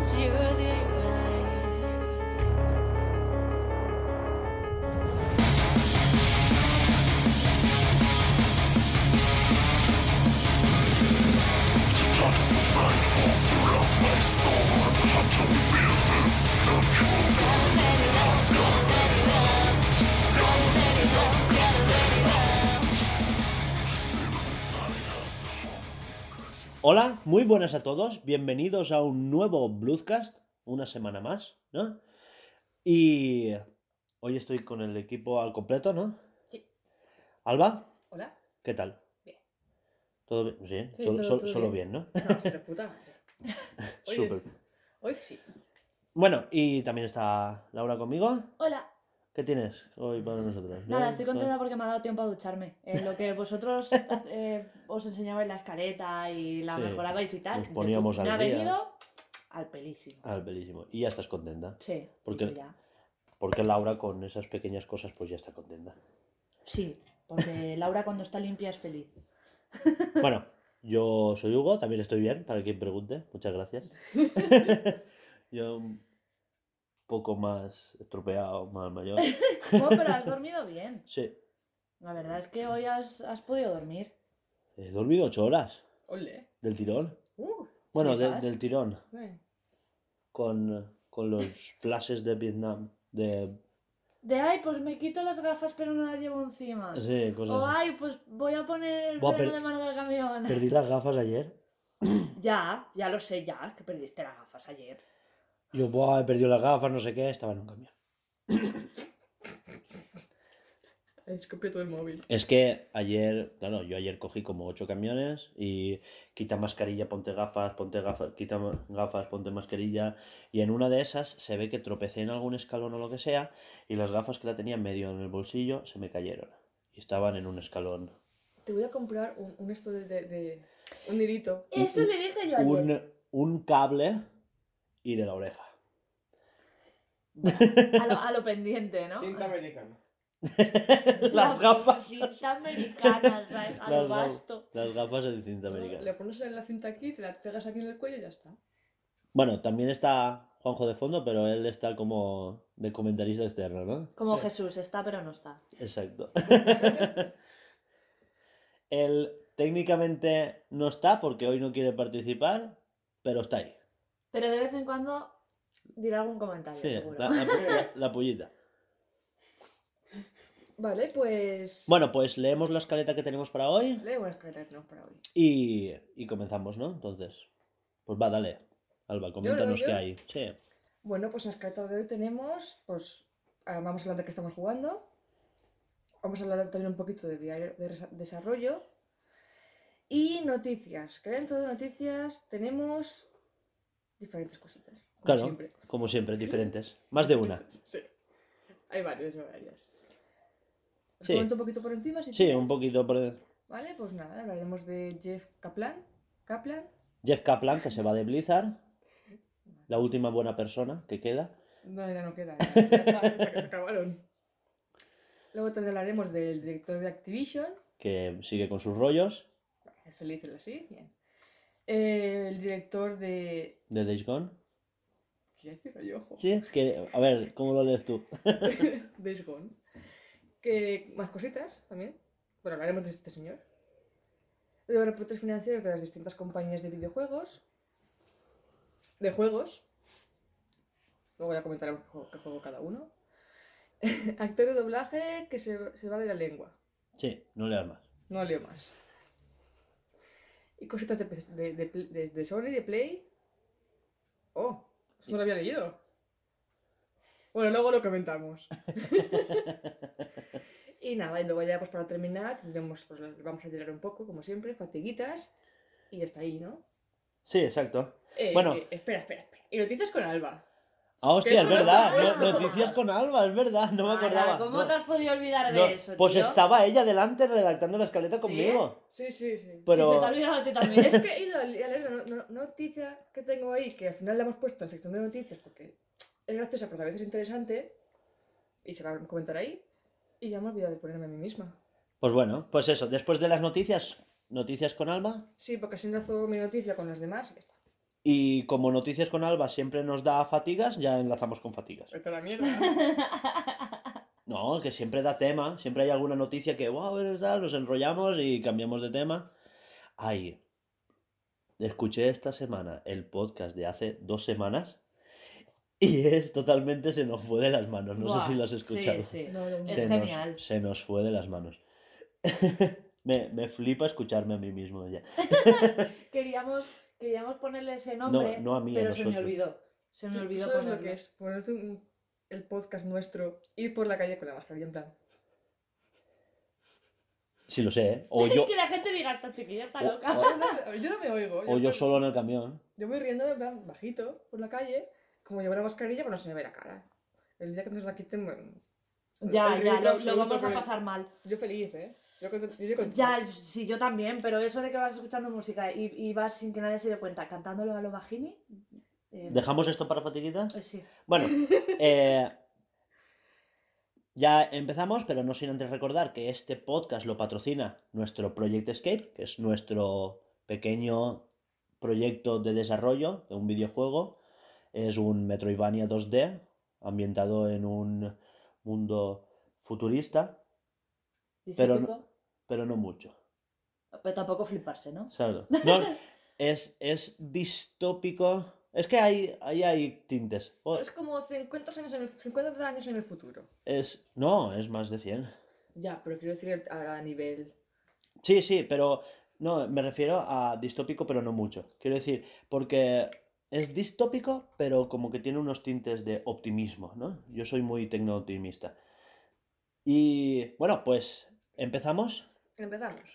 you're the Hola, muy buenas a todos, bienvenidos a un nuevo Bluescast, una semana más, ¿no? Y hoy estoy con el equipo al completo, ¿no? Sí. Alba, Hola. ¿qué tal? Bien. ¿Todo bien? Sí, Sí, solo, todo- solo- todo solo bien. bien, ¿no? No, se puta madre. Hoy Súper. es- Hoy sí. Bueno, y también está Laura conmigo. Hola. ¿Qué tienes hoy para nosotros? Nada, estoy contenta porque me ha dado tiempo a ducharme. En lo que vosotros eh, os enseñabais la escaleta y la Sí, mejorabais y tal. nos poníamos me al ha día. venido al pelísimo. Ah, belísimo. Y ya estás contenta. Sí. Porque- ya. Porque Laura con esas pequeñas cosas pues ya está contenta. Sí, porque Laura cuando está limpia es feliz. Bueno, yo soy Hugo, también estoy bien, para quien pregunte. Muchas gracias. yo poco más estropeado, más mayor. Oh, pero has dormido bien. Sí, La verdad es que hoy has, has podido dormir. he dormido ocho horas Ole. del tirón. Uh. Bueno, de- del tirón, eh. con, con los flashes de Vietnam. De, De ay, pues me quito las gafas pero no las llevo encima. sí, cosas O ay, pues voy a poner el Buah, freno per- de mano del camión. Perdí las gafas ayer. Ya, ya lo sé, ya, que perdiste las gafas ayer. Yo, buah, he perdido las gafas, no sé qué, estaba en un camión. Escopió todo el móvil. Es que ayer, claro, yo ayer cogí como ocho camiones y quita mascarilla, ponte gafas, ponte gafas, quita gafas, ponte mascarilla. Y en una de esas se ve que tropecé en algún escalón o lo que sea y las gafas que la tenía medio en el bolsillo se me cayeron. Y estaban en un escalón. Te voy a comprar un, un esto de, de, de- Un hilito. Eso le dije yo ayer. Un, un cable y de la oreja. A lo, a lo pendiente, ¿no? Cinta americana. las gafas. Cinta americana, ¿sabes? A lo vasto. Las gafas de cinta Le americana. pones en la cinta aquí, te la pegas aquí en el cuello y ya está. Bueno, también está Juanjo de fondo, pero él está como de comentarista externo, ¿no? Como Sí. Jesús, está pero no está. Exacto. Él técnicamente no está porque hoy no quiere participar, pero está ahí. Pero de vez en cuando dirá algún comentario, Sí, seguro. la, la- la pullita. Vale, pues. Bueno, pues leemos la escaleta que tenemos para hoy Lee una escaleta que tenemos para hoy. y, y comenzamos, ¿no? Entonces, pues va, dale. Alba, coméntanos yo? qué hay. Sí. Bueno, pues en la escaleta de hoy tenemos. Pues. ah, Vamos a hablar de qué estamos jugando. Vamos a hablar también un poquito de diario de desarrollo. Y noticias. Que dentro de noticias tenemos diferentes cositas. Como Claro, siempre. como siempre, diferentes. Más de una. Sí. Hay varias, hay varias. Os Sí. comento un poquito por encima si Sí, quieres? un poquito por... Vale, pues nada, hablaremos de Jeff Kaplan. Kaplan. Jeff Kaplan, que se va de Blizzard. La última buena persona que queda. No, ya no queda. Ya, ya está, ya se acabaron. Luego también hablaremos del director de Activision. Que sigue con sus rollos. Es feliz así, bien. Eh, el director de. De Days Gone. ¿Qué decir yo, ojo? Sí, que... A ver, ¿cómo lo lees tú? Days Gone. Que más cositas también. Bueno, hablaremos de este señor. Luego reportes financieros de las distintas compañías de videojuegos. De juegos. Luego ya comentaremos qué juego cada uno. Actor de doblaje que se, se va de la lengua. Sí, no leas más. No leo más. Y cositas de, de, de, Sony, de Play. Oh, eso no lo había leído. Bueno, luego lo comentamos. y nada, y luego ya pues para terminar tendremos, pues vamos a llorar un poco, como siempre, fatiguitas. Y está ahí, ¿no? Sí, exacto. Eh, Bueno. eh, espera, espera, espera. Y noticias con Alba. Ah, hostia, es verdad. no- noticias con Alba, es verdad. No me acordaba. ¿Cómo no. te has podido olvidar No, de eso? pues estaba ella delante redactando la escaleta ¿Sí? conmigo. Sí, sí, sí. Y se Pero. te ha olvidado a ti también. Es que he ido a leer no- noticia que tengo ahí, que al final la hemos puesto en sección de noticias porque es graciosa, pero a veces es interesante. Y se va a comentar ahí. Y ya me he olvidado de ponerme a mí misma. Pues bueno, pues eso. Después de las noticias, noticias con Alba. Sí, porque así enlazo mi noticia con las demás y ya está. Y como Noticias con Alba siempre nos da fatigas, ya enlazamos con fatigas. Vete a la mierda. No, que siempre da tema, siempre hay alguna noticia que, wow, nos enrollamos y cambiamos de tema. Ay, escuché esta semana el podcast de hace dos semanas y es totalmente se nos fue de las manos. No sé si lo has sí, escuchado. sí. No, no, no. Es se, genial. Nos, se nos fue de las manos. me, me flipa escucharme a mí mismo ya. Queríamos, queríamos ponerle ese No, nombre, no a mí, a pero se me olvidó. Se me ¿Tú olvidó ¿Sabes ponerlo. lo que es? Ponerte un- el podcast nuestro, ir por la calle con la mascarilla en plan. Sí lo sé, ¿eh? O yo, que la gente diga, esta chiquilla está O- loca. Yo no, yo no me oigo. o yo solo en el camión. Yo voy riendo en plan bajito por la calle, como llevo la mascarilla, pero no se me ve la cara. El día que nos la quiten, bueno, Ya, el ya, lo, lo vamos a pasar mal. Yo feliz, ¿eh? Yo contento- yo contento. Ya, sí, yo también, pero eso de que vas escuchando música y, y vas sin que nadie se dé cuenta cantándolo a lo bajini. eh, ¿Dejamos esto para fatiguita? eh, sí. Bueno, eh, ya empezamos, pero no sin antes recordar que este podcast lo patrocina nuestro Project Escape, que es nuestro pequeño proyecto de desarrollo de un videojuego. Es un Metroidvania 2D ambientado en un mundo futurista, Pero pero no mucho. pero tampoco fliparse, ¿no? No, es, es distópico. Es que hay, ahí hay tintes. O- Es como 50 años, en el, 50 años en el futuro. Es, no, es más de 100. Ya, pero quiero decir a, a nivel. Sí, sí, pero no, me refiero a distópico, pero no mucho. Quiero decir, porque es distópico, pero como que tiene unos tintes de optimismo, ¿no? Yo soy muy tecno-optimista. Y bueno, pues empezamos. Empezamos.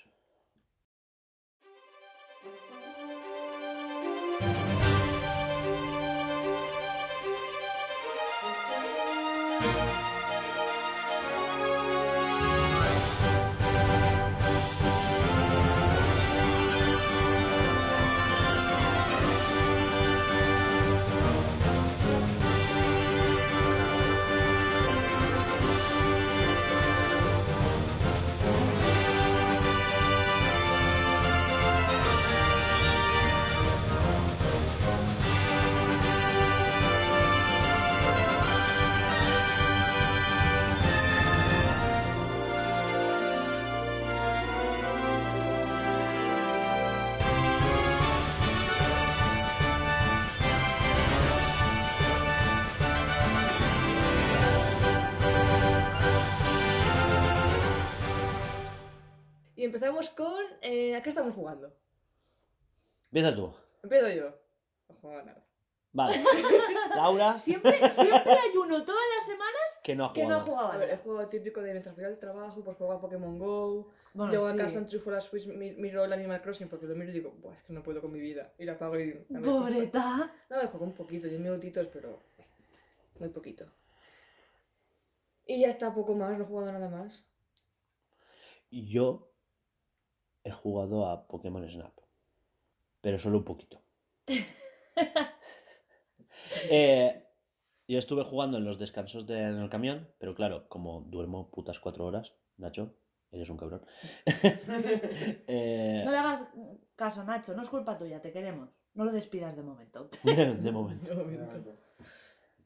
Empezamos con. eh, ¿A qué estamos jugando? Empieza tú. Empiezo yo. No juego a nada. Vale. Laura, Siempre, siempre hay uno todas las semanas que no ha que no ha jugado. jugado. A ver, he jugado el típico de mientras voy al trabajo, pues juego a Pokémon Go. Bueno, Llego a sí. casa, enchufo la Switch, mi- miro el Animal Crossing porque lo miro y digo, Buah, es que no puedo con mi vida. Y la apago y. a Pobreta. No, me juego un poquito, 10 minutitos, pero. Muy poquito. Y ya está, poco más, no he jugado nada más. Y yo he jugado a Pokémon Snap. Pero solo un poquito. Eh, yo estuve jugando en los descansos de- en el camión, pero claro, como duermo putas cuatro horas, Nacho, eres un cabrón. Eh, No le hagas caso, Nacho, no es culpa tuya, te queremos. No lo despidas de momento. de momento. De momento.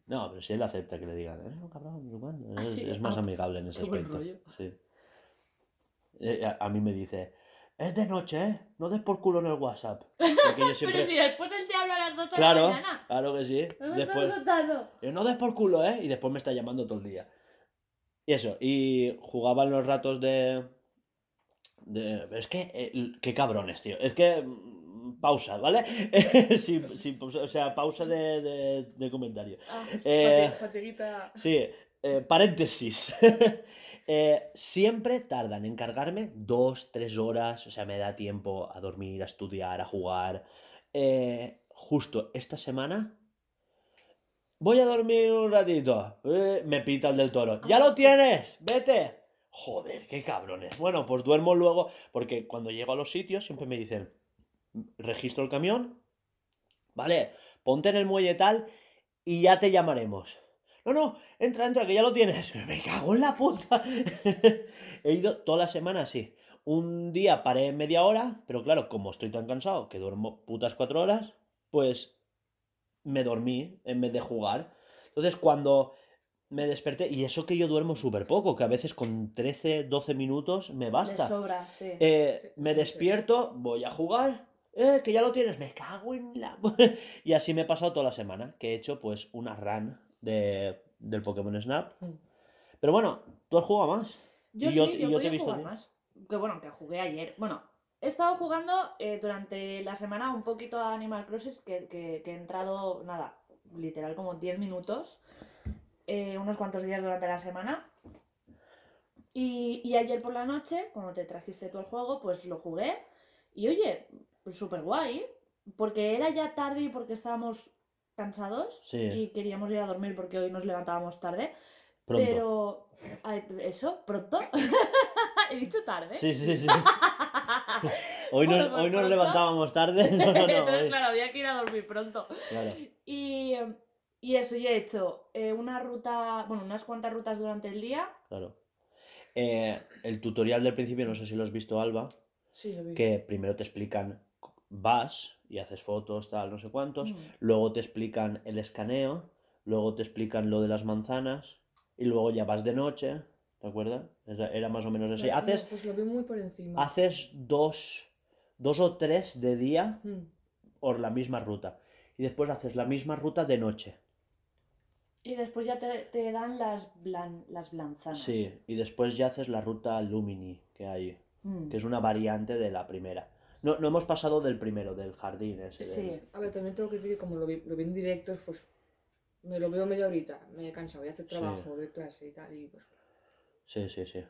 No, pero si él acepta que le digan, eres un cabrón, no sé cuánto". Ah, es, sí, es más ah, amigable en ese qué buen aspecto. rollo. Sí. Eh, a, a mí me dice, es de noche, ¿eh? No des por culo en el WhatsApp. Porque yo siempre... Pero si después él te habla a las 12 de Claro, la mañana. claro que sí. ¿No me Después, yo, no des por culo, ¿eh? Y después me está llamando todo el día. Y eso, y jugaban los ratos de... de- es que, eh, qué cabrones, tío. Es que... mm, Pausa, ¿vale? sin, sin pausa, o sea, pausa de, de- de comentario. Ah, Eh, Fati- Fatiguita. Sí, eh, paréntesis. Eh, siempre tardan en cargarme dos, tres horas, o sea, me da tiempo a dormir, a estudiar, a jugar. Eh, justo esta semana voy a dormir un ratito. Eh, me pita el del toro. ¡Ya lo tienes! ¡Vete! Joder, qué cabrones. Bueno, pues duermo luego, porque cuando llego a los sitios siempre me dicen, registro el camión, vale, ponte en el muelle tal y ya te llamaremos. No, no, entra, entra, que ya lo tienes. Me cago en la puta. He ido toda la semana así. Un día paré media hora, pero claro, como estoy tan cansado que duermo putas cuatro horas, pues me dormí en vez de jugar. Entonces cuando me desperté, y eso que yo duermo súper poco, que a veces con 13, 12 minutos me basta. sobra, sí. Eh, Sí, me sí. despierto, voy a jugar. Eh, que ya lo tienes, me cago en la. y así me he pasado toda la semana, que he hecho pues una run de, del Pokémon Snap. Pero bueno, tú has jugado más. Yo y sí, yo- yo, y yo te he visto jugar más. Que bueno, que jugué ayer. Bueno, he estado jugando eh, durante la semana un poquito a Animal Crossing, que, que- que he entrado, nada, literal como 10 minutos, eh, unos cuantos días durante la semana. Y, y ayer por la noche, cuando te trajiste tú el juego, pues lo jugué. Y oye, pues súper guay, porque era ya tarde y porque estábamos cansados Sí. y queríamos ir a dormir porque hoy nos levantábamos tarde. Pronto. Pero. ¿Eso? ¿Pronto? He dicho tarde. Sí, sí, sí. Hoy, Bueno, nos, pues hoy nos levantábamos tarde. No, no, no. Entonces, hoy- claro, había que ir a dormir pronto. claro. Y, y eso, yo he hecho eh, una ruta, bueno, unas cuantas rutas durante el día. claro. Eh, el tutorial del principio, no sé si lo has visto, Alba, Sí, lo vi. que primero te explican, vas y haces fotos, tal, no sé cuántos. Mm. Luego te explican el escaneo, luego te explican lo de las manzanas y luego ya vas de noche, ¿te acuerdas? Era, más o menos así. No, Haces, Pues lo vi muy por encima. haces dos, dos o tres de día Mm. por la misma ruta y después haces la misma ruta de noche. Y después ya te, te dan las, blan, las blanzanas. Sí, y después ya haces la ruta Lumini que hay, Mm. que es una variante de la primera. No, no hemos pasado del primero, del jardín ese. del- Sí. A ver, también tengo que decir que como lo vi, lo vi en directos, pues me lo veo media horita, me he cansado, voy a hacer Sí. trabajo de clase y tal, y pues... Sí, sí, sí.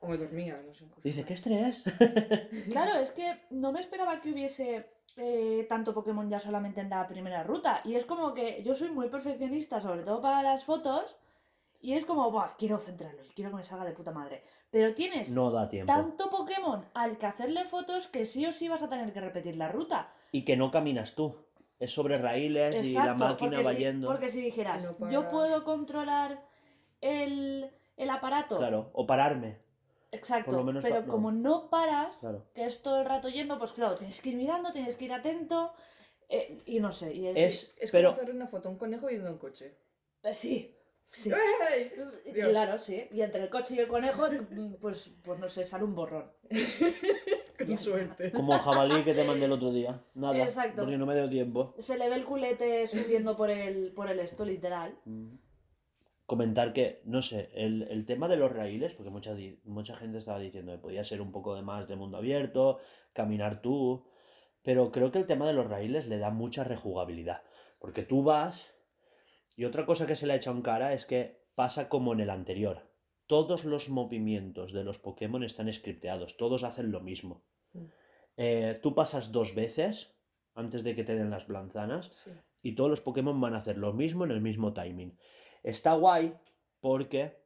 O me dormía, no sé. Dice. ¿qué estrés? Claro, es que no me esperaba que hubiese eh, tanto Pokémon ya solamente en la primera ruta. Y es como que yo soy muy perfeccionista, sobre todo para las fotos. Y es como, Buah, quiero centrarlo y quiero que me salga de puta madre. Pero tienes No da tiempo. tanto Pokémon al que hacerle fotos que sí o sí vas a tener que repetir la ruta. Y que no caminas tú. Es sobre raíles y la máquina va si, yendo. porque si dijeras, no yo puedo controlar el, el aparato. Claro, o pararme. Exacto. Por lo menos pero pa- no. como no paras, Claro. que es todo el rato yendo, pues claro, tienes que ir mirando, tienes que ir atento. eh, y no sé, y es. Es, Es pero como hacerle una foto a un conejo yendo en coche. eh, sí, sí. Claro, sí. Y entre el coche y el conejo, mm, pues, pues no sé, sale un borrón. Con suerte. como el jabalí que te mandé el otro día. Nada, Exacto. porque no me dio tiempo. Se le ve el culete subiendo por el, por el esto, literal. Mm. Comentar que, no sé, el, el tema de los raíles, porque mucha, mucha gente estaba diciendo que podía ser un poco de más de mundo abierto, caminar tú, pero creo que el tema de los raíles le da mucha rejugabilidad, porque tú vas, y otra cosa que se le ha echado en cara es que pasa como en el anterior. Todos los movimientos de los Pokémon están scripteados, todos hacen lo mismo. Mm. Eh, tú pasas dos veces antes de que te den las manzanas Sí. y todos los Pokémon van a hacer lo mismo en el mismo timing. Está guay porque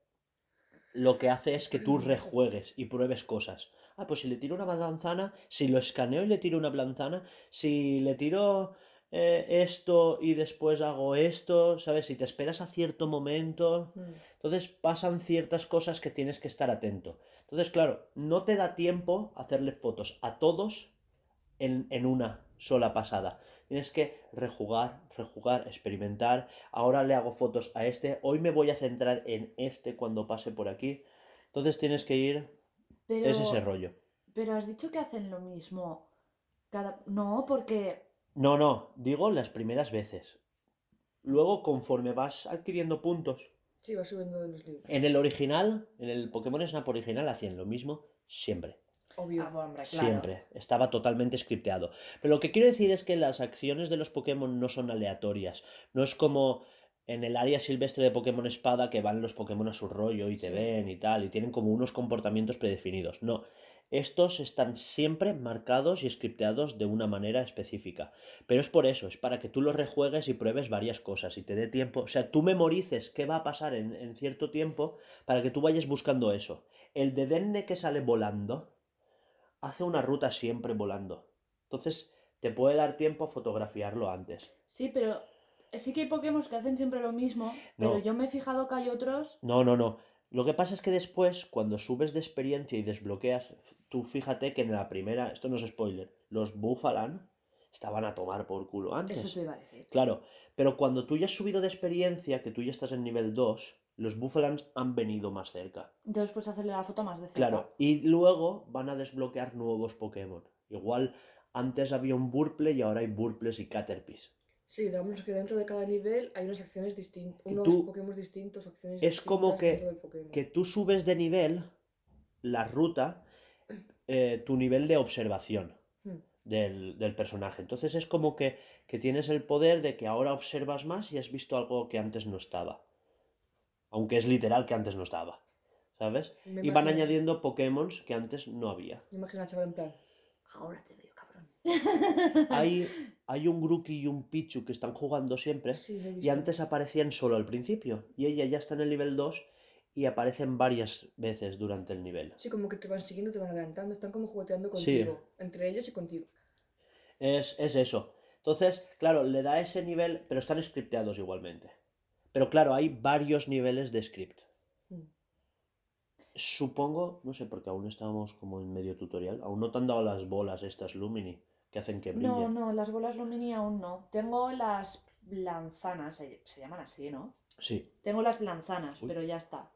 lo que hace es que tú rejuegues y pruebes cosas. Ah, pues si le tiro una manzana, si lo escaneo y le tiro una manzana, si le tiro eh, esto y después hago esto, ¿sabes? Si te esperas a cierto momento, Mm. entonces pasan ciertas cosas que tienes que estar atento. Entonces, claro, no te da tiempo hacerle fotos a todos en, en una sola pasada. Tienes que rejugar, rejugar, experimentar. Ahora le hago fotos a este. Hoy me voy a centrar en este cuando pase por aquí. Entonces tienes que ir. Pero, Es ese rollo. pero has dicho que hacen lo mismo. Cada... No, porque. No, no, digo las primeras veces. Luego, conforme vas adquiriendo puntos. Sí, va subiendo de los libros. En el original, en el Pokémon Snap original, hacían lo mismo siempre. Obvio. Ah, hombre, claro. Siempre. Estaba totalmente scripteado. Pero lo que quiero decir es que las acciones de los Pokémon no son aleatorias. No es como en el área silvestre de Pokémon Espada que van los Pokémon a su rollo y te Sí. ven y tal, y tienen como unos comportamientos predefinidos. No. Estos están siempre marcados y scripteados de una manera específica. Pero es por eso, es para que tú los rejuegues y pruebes varias cosas y te dé tiempo. O sea, tú memorices qué va a pasar en, en cierto tiempo para que tú vayas buscando eso. El de Denne que sale volando hace una ruta siempre volando. Entonces te puede dar tiempo a fotografiarlo antes. Sí, pero sí que hay Pokémon que hacen siempre lo mismo. No. Pero yo me he fijado que hay otros. No, no, no. Lo que pasa es que después, cuando subes de experiencia y desbloqueas, tú fíjate que en la primera, esto no es spoiler, los Búfalan estaban a tomar por culo antes. Eso te iba a decir. Claro, pero cuando tú ya has subido de experiencia, que tú ya estás en nivel 2, los Buffalands han venido más cerca. Entonces puedes hacerle la foto más de cerca. Claro, y luego van a desbloquear nuevos Pokémon. Igual antes había un Burple y ahora hay Burples y Caterpies. Sí, digamos que dentro de cada nivel hay unas acciones distintas, unos tú- Pokémon distintos, acciones Es como distintas que- dentro del Pokémon. Que tú subes de nivel la ruta, eh, tu nivel de observación Hmm. del, del personaje. Entonces es como que, que tienes el poder de que ahora observas más y has visto algo que antes no estaba. Aunque es literal que antes no estaba. ¿Sabes? Me Y van imagino- añadiendo Pokémon que antes no había. Me imagino al chaval en plan, ahora te veo, cabrón. Hay, hay un Grookey y un Pichu que están jugando siempre. Sí, Y antes aparecían solo al principio. Y ella ya está en el nivel 2 y aparecen varias veces durante el nivel. Sí, como que te van siguiendo, te van adelantando, están como jugueteando Sí. contigo, entre ellos y contigo. Es, es eso. Entonces, claro, le da ese nivel, pero están scripteados igualmente. Pero claro, hay varios niveles de script. Mm. Supongo, no sé, porque aún estamos como en medio tutorial. Aún no te han dado las bolas estas Lumini que hacen que No, brillen. no, las bolas Lumini aún no. Tengo las lanzanas, se, se llaman así, ¿no? Sí. Tengo las lanzanas, Uy. pero ya está.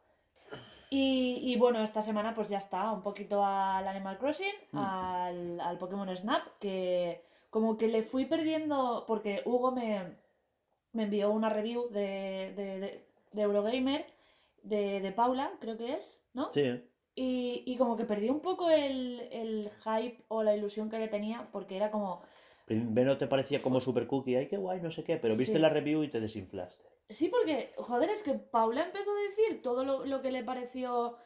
Y, y bueno, esta semana pues ya está, un poquito al Animal Crossing, Mm. al, al Pokémon Snap, que como que le fui perdiendo, porque Hugo me, me envió una review de, de, de- de Eurogamer, de, de Paula, creo que es, ¿no? Sí. Y, y como que perdí un poco el, el hype o la ilusión que le tenía, porque era como, Primero te parecía como super cookie, ay qué guay, no sé qué, pero viste Sí. la review y te desinflaste. Sí, porque, joder, es que Paula empezó a decir todo lo, lo que le pareció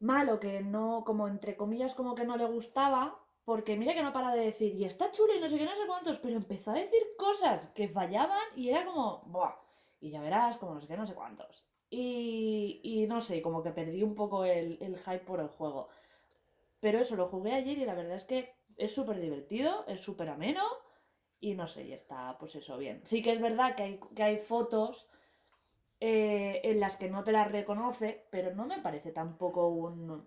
malo, que no, como entre comillas, como que no le gustaba, porque mira que no para de decir, y está chulo y no sé qué, no sé cuántos, pero empezó a decir cosas que fallaban y era como, buah, y ya verás, como no sé qué, no sé cuántos. Y, y no sé, como que perdí un poco el, el hype por el juego. Pero eso, lo jugué ayer y la verdad es que es súper divertido, es súper ameno. Y no sé, y está, pues eso, bien. Sí que es verdad que hay, que hay fotos eh, en las que no te las reconoce, pero no me parece tampoco un...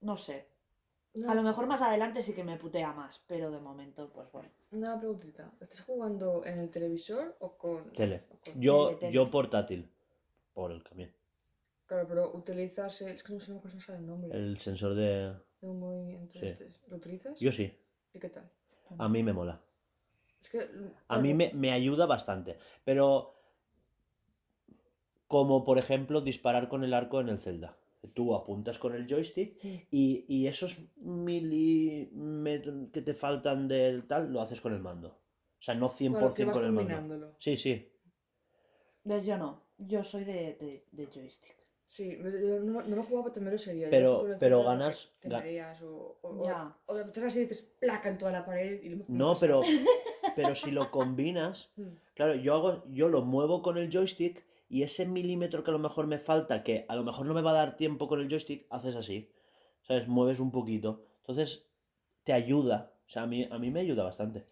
No sé. A lo mejor más adelante sí que me putea más, pero de momento, pues bueno. una preguntita. ¿Estás jugando en el televisor o con...? Tele. o con- Yo, Tele, tele. yo portátil. Por el camión. Claro, pero utilizas el... Es que no sé, no me sale el nombre. El sensor de. De un movimiento Sí. este. ¿Lo utilizas? Yo sí. ¿Y qué tal? A mí me mola. Es que... A mí me, me ayuda bastante. Pero. Como por ejemplo disparar con el arco en el Zelda. Tú apuntas con el joystick y, y esos milímetros que te faltan del tal lo haces con el mando. O sea, no 100% Claro, que vas con el mando. Sí, sí. ¿Ves? Yo no. Yo soy de, de, de joystick. Sí, yo no, no lo jugaba, también lo sería. Pero- pero ganas- Te o... o, Ya. o, o de así y dices placa en toda la pared y... No, pero, pero si lo combinas, Mm. claro, yo hago, yo lo muevo con el joystick y ese milímetro que a lo mejor me falta, que a lo mejor no me va a dar tiempo con el joystick, haces así. ¿Sabes? Mueves un poquito. Entonces, te ayuda. O sea, a mí, a mí me ayuda bastante.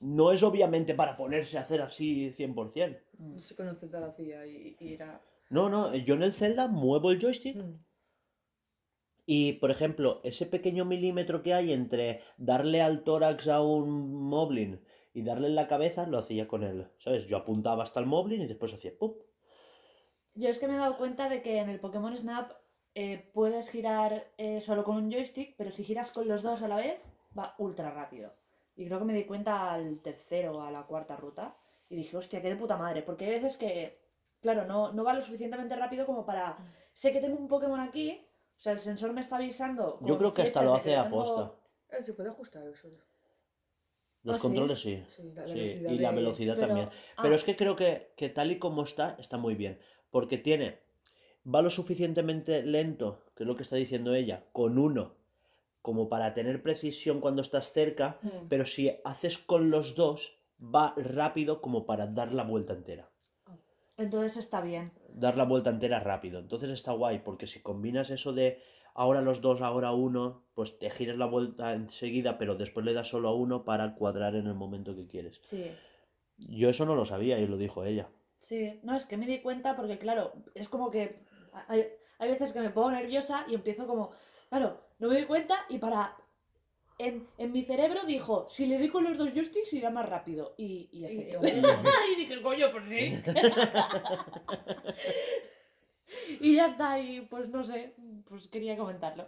No es obviamente para ponerse a hacer así 100%. No sé con el Zelda lo hacía y, y era... No, no, yo en el Zelda muevo el joystick Mm. Y, por ejemplo, ese pequeño milímetro que hay entre darle al tórax a un Moblin y darle en la cabeza, lo hacía con él. ¿Sabes? Yo apuntaba hasta el Moblin y después hacía ¡pum! Yo es que me he dado cuenta de que en el Pokémon Snap eh, puedes girar eh, solo con un joystick, pero si giras con los dos a la vez, va ultra rápido. Y creo que me di cuenta al tercero o a la cuarta ruta. Y dije, hostia, qué de puta madre. Porque hay veces que, claro, no, no va lo suficientemente rápido como para. Sé que tengo un Pokémon aquí, o sea, el sensor me está avisando. Yo creo que hasta lo hace yo a tengo- posta. Eh, se puede ajustar eso. Los ¿Ah, controles sí. Sí, la, la Sí, velocidad y la de- velocidad Pero- también. ah, Pero es que creo que, que tal y como está, está muy bien. Porque tiene. Va lo suficientemente lento, que es lo que está diciendo ella, con uno, como para tener precisión cuando estás cerca. Mm. Pero si haces con los dos, va rápido como para dar la vuelta entera. Entonces está bien. Dar la vuelta entera rápido. Entonces está guay, porque si combinas eso de ahora los dos, ahora uno, pues te giras la vuelta enseguida, pero después le das solo a uno para cuadrar en el momento que quieres. Sí. Yo eso no lo sabía y lo dijo ella. Sí, no, es que me di cuenta porque, claro, es como que hay, hay veces que me pongo nerviosa y empiezo como, claro, no me doy cuenta y para en, en mi cerebro dijo, si le doy con los dos joysticks irá más rápido. Y, y, y- Y dije, coño, pues sí. y ya está, y pues no sé, pues quería comentarlo.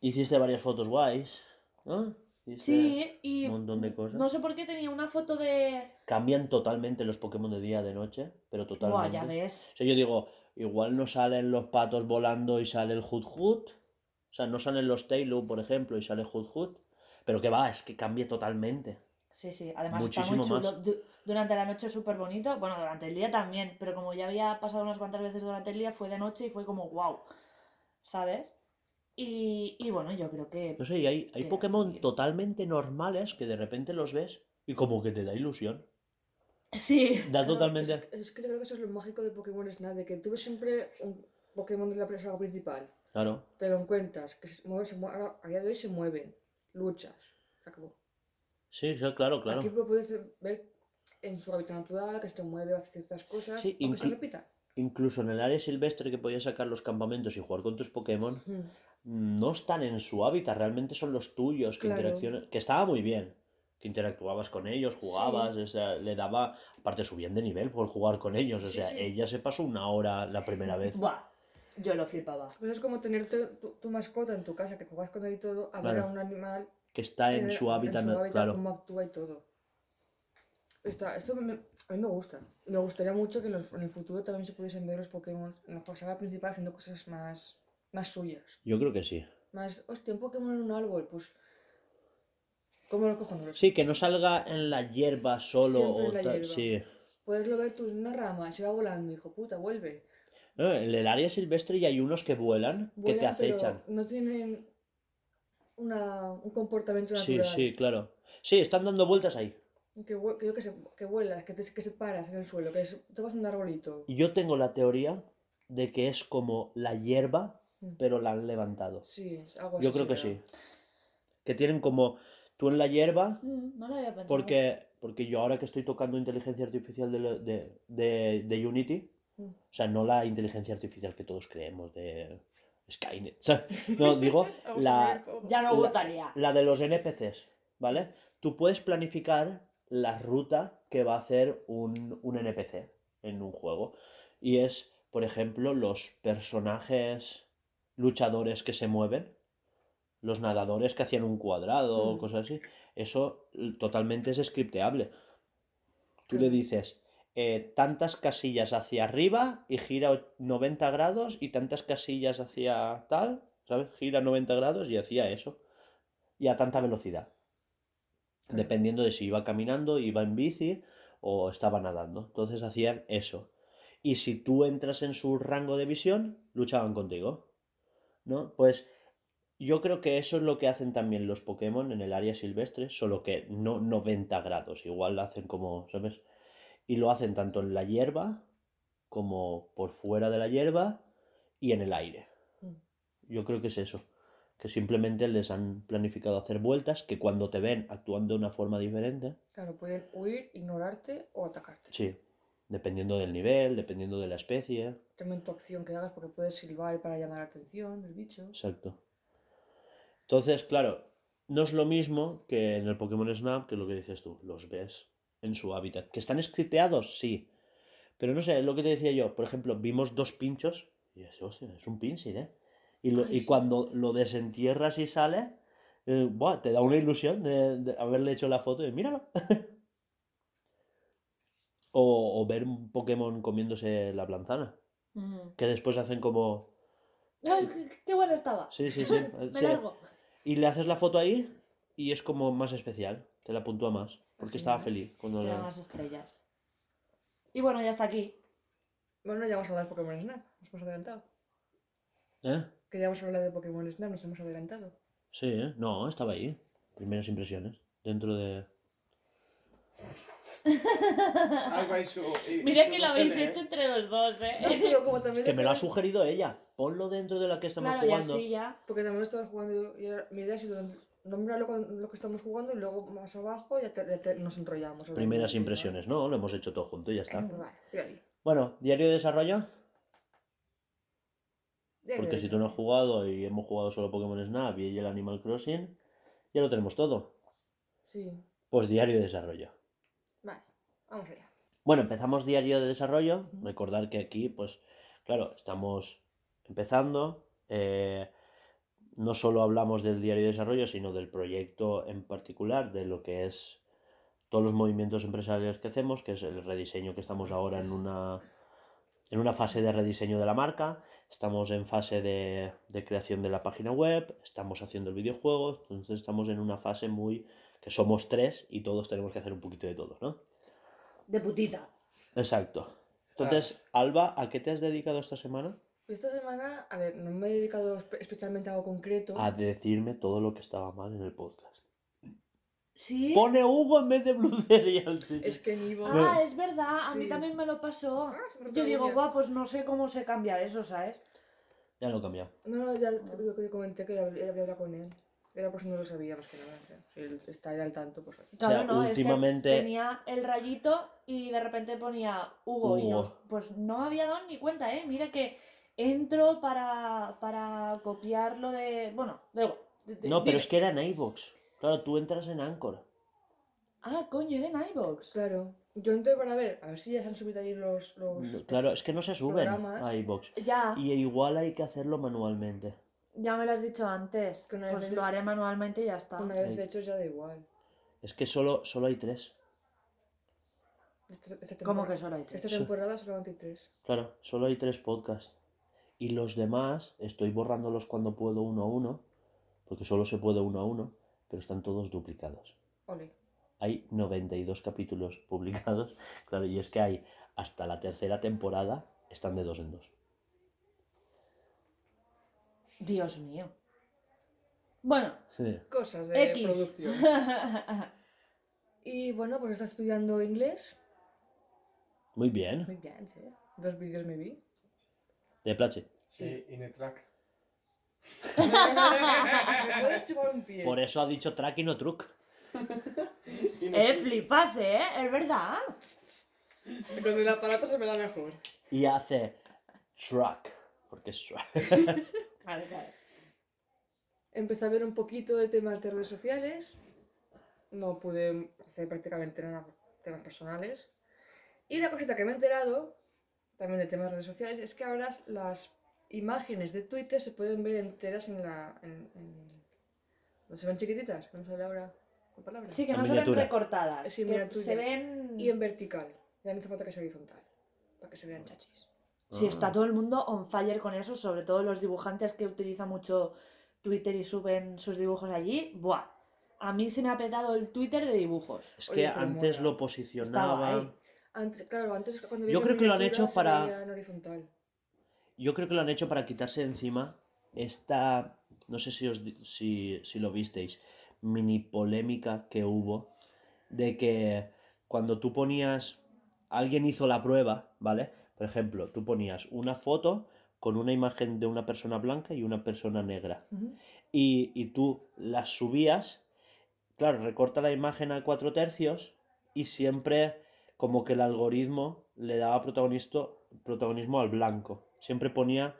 Hiciste varias fotos guays, ¿no? Hiciste- Sí, y un montón de cosas. no sé por qué tenía una foto de... Cambian totalmente los Pokémon de día de noche, pero Buah, totalmente. ya ves. O sea, yo digo, igual no salen los patos volando y sale el Hoot Hoot. O sea, no salen los Taillow, por ejemplo, y sale Hoot Hoot. Pero que va, es que cambia totalmente. Sí, sí, además está Muchísimo muy chulo. más. Du- durante la noche es súper bonito, bueno, durante el día también, pero como ya había pasado unas cuantas veces durante el día, fue de noche y fue como wow, ¿sabes? Y, y bueno, yo creo que... No sé, y hay, hay Pokémon totalmente normales que de repente los ves y como que te da ilusión. Sí, Da Claro, totalmente... Es, es que yo creo que eso es lo mágico de Pokémon Snap, de que tú ves siempre un Pokémon de la saga principal, Claro. te lo encuentras, que se mueven, se mueven, ahora, a día de hoy se mueven, luchas, se acabó. Sí, claro, claro. Aquí puedes ver en su hábitat natural, que se mueve, hace ciertas cosas, Sí, aunque se repita. Incluso en el área silvestre que podías sacar los campamentos y jugar con tus Pokémon, Mm. no están en su hábitat, realmente son los tuyos que Claro. interaccionan, que estaba muy bien, que interactuabas con ellos, jugabas, o sea, le daba, aparte subían de nivel por jugar con ellos, o Sí, sea, sí. ella se pasó una hora la primera vez. buah, yo lo flipaba. Pues es como tener tu, tu- tu mascota en tu casa, que juegas con él y todo, a ver Claro. a un animal Que está en, el- su hábitat, su na- hábitat, claro. cómo actúa y todo. Está, esto me- a mí me gusta. Me gustaría mucho que en, los- en el futuro también se pudiesen ver los Pokémon en la saga principal haciendo cosas más, más suyas. Yo creo que sí. Más, hostia, un Pokémon en un árbol, pues. ¿Cómo lo cojo? No lo. Sí, que no salga en la hierba solo Siempre o en la tal. hierba. Sí. Poderlo ver tú en una rama, se va volando, hijo puta, vuelve. No, en el área silvestre ya hay unos que vuelan, que te Vuelan, pero acechan. No tienen una, un comportamiento Sí, natural. sí, claro. Sí, están dando vueltas ahí. Que, que yo que se, que vuelas, que te, que se paras en el suelo, que es, te vas a un arbolito. Yo tengo la teoría de que es como la hierba, Mm. pero la han levantado. Sí, es algo Yo así creo que sí. Que tienen como tú en la hierba, Mm, No lo había pensado. porque, porque yo ahora que estoy tocando inteligencia artificial de, de, de- de Unity, Mm. o sea, no la inteligencia artificial que todos creemos de Skynet, no, digo la. Ya no la- gustaría. la de los NPCs, ¿vale? Tú puedes planificar la ruta que va a hacer un, un NPC en un juego. Y es, por ejemplo, los personajes luchadores que se mueven, los nadadores que hacían un cuadrado o Mm. cosas así. Eso totalmente es scripteable. Tú le dices eh, tantas casillas hacia arriba y gira o- 90 grados y tantas casillas hacia tal, ¿sabes? Gira 90 grados y hacía eso. Y a tanta velocidad. Dependiendo de si iba caminando, iba en bici o estaba nadando. Entonces hacían eso. Y si tú entras en su rango de visión, luchaban contigo. ¿No? Pues yo creo que eso es lo que hacen también los Pokémon en el área silvestre, solo que no 90 grados, igual lo hacen como, ¿sabes? Y lo hacen tanto en la hierba como por fuera de la hierba y en el aire. Mm. Yo creo que es eso, que simplemente les han planificado hacer vueltas que cuando te ven actuando de una forma diferente, Claro, pueden huir, ignorarte o atacarte. sí, dependiendo del nivel, dependiendo de la especie, También tu acción que hagas porque puedes silbar para llamar la atención del bicho. exacto. Entonces, claro, no es lo mismo que en el Pokémon Snap, que es lo que dices tú, los ves en su hábitat. ¿Que están scripteados? Sí. Pero no sé, es lo que te decía yo. Por ejemplo, vimos dos pinchos y es, hostia, es un pinsir, ¿eh? Y, lo- Ay, y sí. cuando lo desentierras y sale, eh, buah, te da una ilusión de, de haberle hecho la foto y míralo. o, o ver un Pokémon comiéndose la manzana. Mm. Que después hacen como... Ay, qué, qué buena estaba. Sí, sí, sí. Me sí. largo. Y le haces la foto ahí y es como más especial. Te la puntúa más. Porque estaba feliz cuando Te la... más estrellas. Y bueno, ya está aquí. Bueno, ya vamos a hablar de Pokémon Snap, nos hemos adelantado. ¿Eh? Que ya vamos a hablar de Pokémon Snap, nos hemos adelantado. Sí, ¿eh? No, estaba ahí. Primeras impresiones. Dentro de... Algo ahí su- y- Mira que lo habéis lee. hecho entre los dos, No, ¿eh? pero como también Que me lo ha sugerido ella. Ponlo dentro de la que estamos Claro, jugando. así ya. Porque también estaba jugando mi idea ha sido nombrarlo con lo que estamos jugando y luego más abajo ya, te- ya te- nos enrollamos. Primeras impresiones. No, lo hemos hecho todo junto y ya Eh, está. pues vale. Bueno, diario de desarrollo. Porque si tú no has jugado y hemos jugado solo Pokémon Snap y el Animal Crossing, Ya lo tenemos todo. Sí. Pues diario de desarrollo. Vale, vamos allá. Bueno, empezamos diario de desarrollo. Recordar que aquí, pues, claro, estamos empezando. eh, no solo hablamos del diario de desarrollo, sino del proyecto en particular, de lo que es todos los movimientos empresariales que hacemos, que es el rediseño que estamos ahora en una, en una fase de rediseño de la marca. Estamos en fase de, de creación de la página web, estamos haciendo el videojuego, entonces estamos en una fase muy que somos tres y todos tenemos que hacer un poquito de todo, ¿no? De putita. Exacto. Entonces, Alba, ¿a qué te has dedicado esta semana? Esta semana, a ver, no me he dedicado espe- especialmente a algo concreto. A decirme todo lo que estaba mal en el podcast. ¿Sí? Pone Hugo en vez de Blue Cereal. sí, sí. Es que en Ivo. Ah, es verdad, a mí también me lo pasó. Ah, Yo digo, guau, pues no sé cómo se cambia eso, ¿sabes? Ya lo he cambiado. No, no, ya te comenté que ya había hablado con él. Era por si no lo sabía, más que nada. o sea, si él está era al tanto, pues. Claro, sea, no, últimamente- es que tenía el rayito y de repente ponía Hugo, y yo, pues no me había dado ni cuenta, ¿eh? Mira que entro para, para copiarlo de... Bueno, luego. No, pero es que era en iVoox. Claro, tú entras en Anchor. Ah, coño, era en iVoox. Claro. Yo entré para ver, a ver si ya se han subido ahí los. los Claro, es que no se suben programas. a iVoox. Ya, Y igual hay que hacerlo manualmente. ya me lo has dicho antes. Que una Pues vez- lo haré manualmente y ya está. Una vez de hecho ya da igual. Es que solo, solo hay tres. Esta, esta ¿Cómo temporada- que solo hay tres? Esta temporada solamente hay tres. Claro, solo hay tres podcasts. Y los demás estoy borrándolos cuando puedo uno a uno, porque solo se puede uno a uno, pero están todos duplicados. Ole. Hay 92 capítulos publicados, claro, y es que hay hasta la tercera temporada, están de dos en dos. Dios mío. Bueno, Sí. Cosas de X. producción. Y bueno, pues está estudiando inglés. Muy bien, Muy bien, sí. Dos vídeos me vi. de plache. Sí, in a track. ¿Me puedes chupar un pie? Por eso ha dicho track y no truck. In a eh, flipas, ¿eh? Es verdad. Con el aparato se me da mejor. Y hace truck, porque es truck. Vale, vale. Empecé a ver un poquito de temas de redes sociales. No pude hacer prácticamente nada temas personales. Y la cosita que me he enterado, también de temas de redes sociales, es que ahora las imágenes de Twitter se pueden ver enteras en la. En, en- ¿No se ven chiquititas? ¿No sale ahora la palabra? Sí, que En no se ven recortadas. Sí, que miniatura. se ven... Y en vertical. Ya no hace falta que sea horizontal. Para que se vean chachis. Sí, está todo el mundo on fire con eso, sobre todo los dibujantes que utilizan mucho Twitter y suben sus dibujos allí. Buah. A mí se me ha petado el Twitter de dibujos. Es que antes mola. lo posicionaba. ahí. Antes, claro, antes cuando Yo creo que lo han hecho para- veía en horizontal. Yo creo que lo han hecho para quitarse de encima esta, no sé si, os, si, si lo visteis, mini polémica que hubo de que cuando tú ponías, alguien hizo la prueba, ¿vale? Por ejemplo, tú ponías una foto con una imagen de una persona blanca y una persona negra y, y tú las subías, claro, recorta la imagen a cuatro tercios y siempre como que el algoritmo le daba protagonismo al blanco. Siempre ponía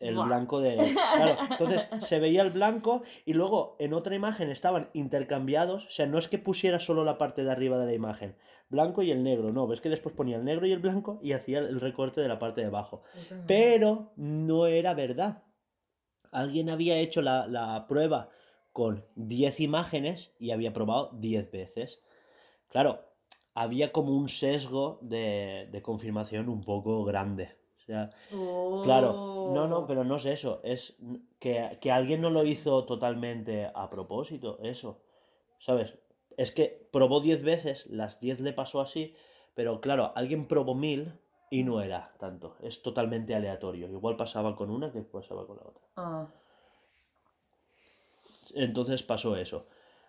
el Buah. blanco de... Claro, entonces se veía el blanco y luego en otra imagen estaban intercambiados, o sea, no es que pusiera solo la parte de arriba de la imagen, blanco y el negro, no, ves que después ponía el negro y el blanco y hacía el recorte de la parte de abajo. Pero no era verdad. Alguien había hecho la, la prueba con 10 imágenes y había probado 10 veces. Claro, había como un sesgo de, de confirmación un poco grande. O sea, claro, no, no, pero no es eso. Es que, que alguien no lo hizo totalmente a propósito, eso. ¿Sabes? Es que probó 10 veces, las 10 le pasó así, pero claro, alguien probó 1000 y no era tanto. Es totalmente aleatorio. Igual pasaba con una que pasaba con la otra. Ah, Entonces pasó eso.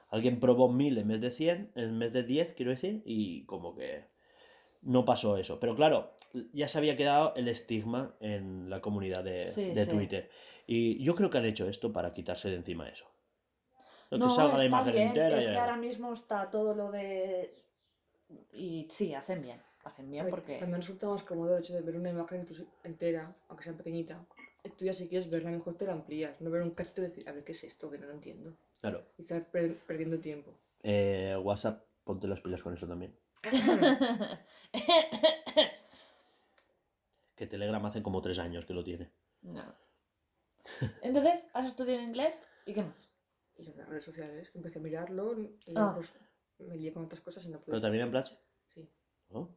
Alguien probó 1000 en vez de 100, en vez de 10, quiero decir, y como que no pasó eso. Pero claro, ya se había quedado el estigma en la comunidad de, Sí, de sí. Twitter. Y yo creo que han hecho esto para quitarse de encima eso. Que no, salga la está imagen bien, entera. es ya- que ahora mismo está todo lo de... Y sí, hacen bien, hacen bien ver, porque... También resulta más cómodo el hecho de ver una imagen entera, aunque sea pequeñita. Y tú ya si quieres verla mejor te la amplías, no ver un cachito y decir, a ver qué es esto, que no lo entiendo. Claro. y estar per- perdiendo tiempo. Eh, WhatsApp, ponte las pilas con eso también. Que Telegram hace como tres años que lo tiene. No. Entonces, ¿has estudiado inglés? ¿Y qué más? y lo de las redes sociales, que empecé a mirarlo y Ah. pues me lié con otras cosas y no pude. Pero también en Platzi. Sí. ¿No?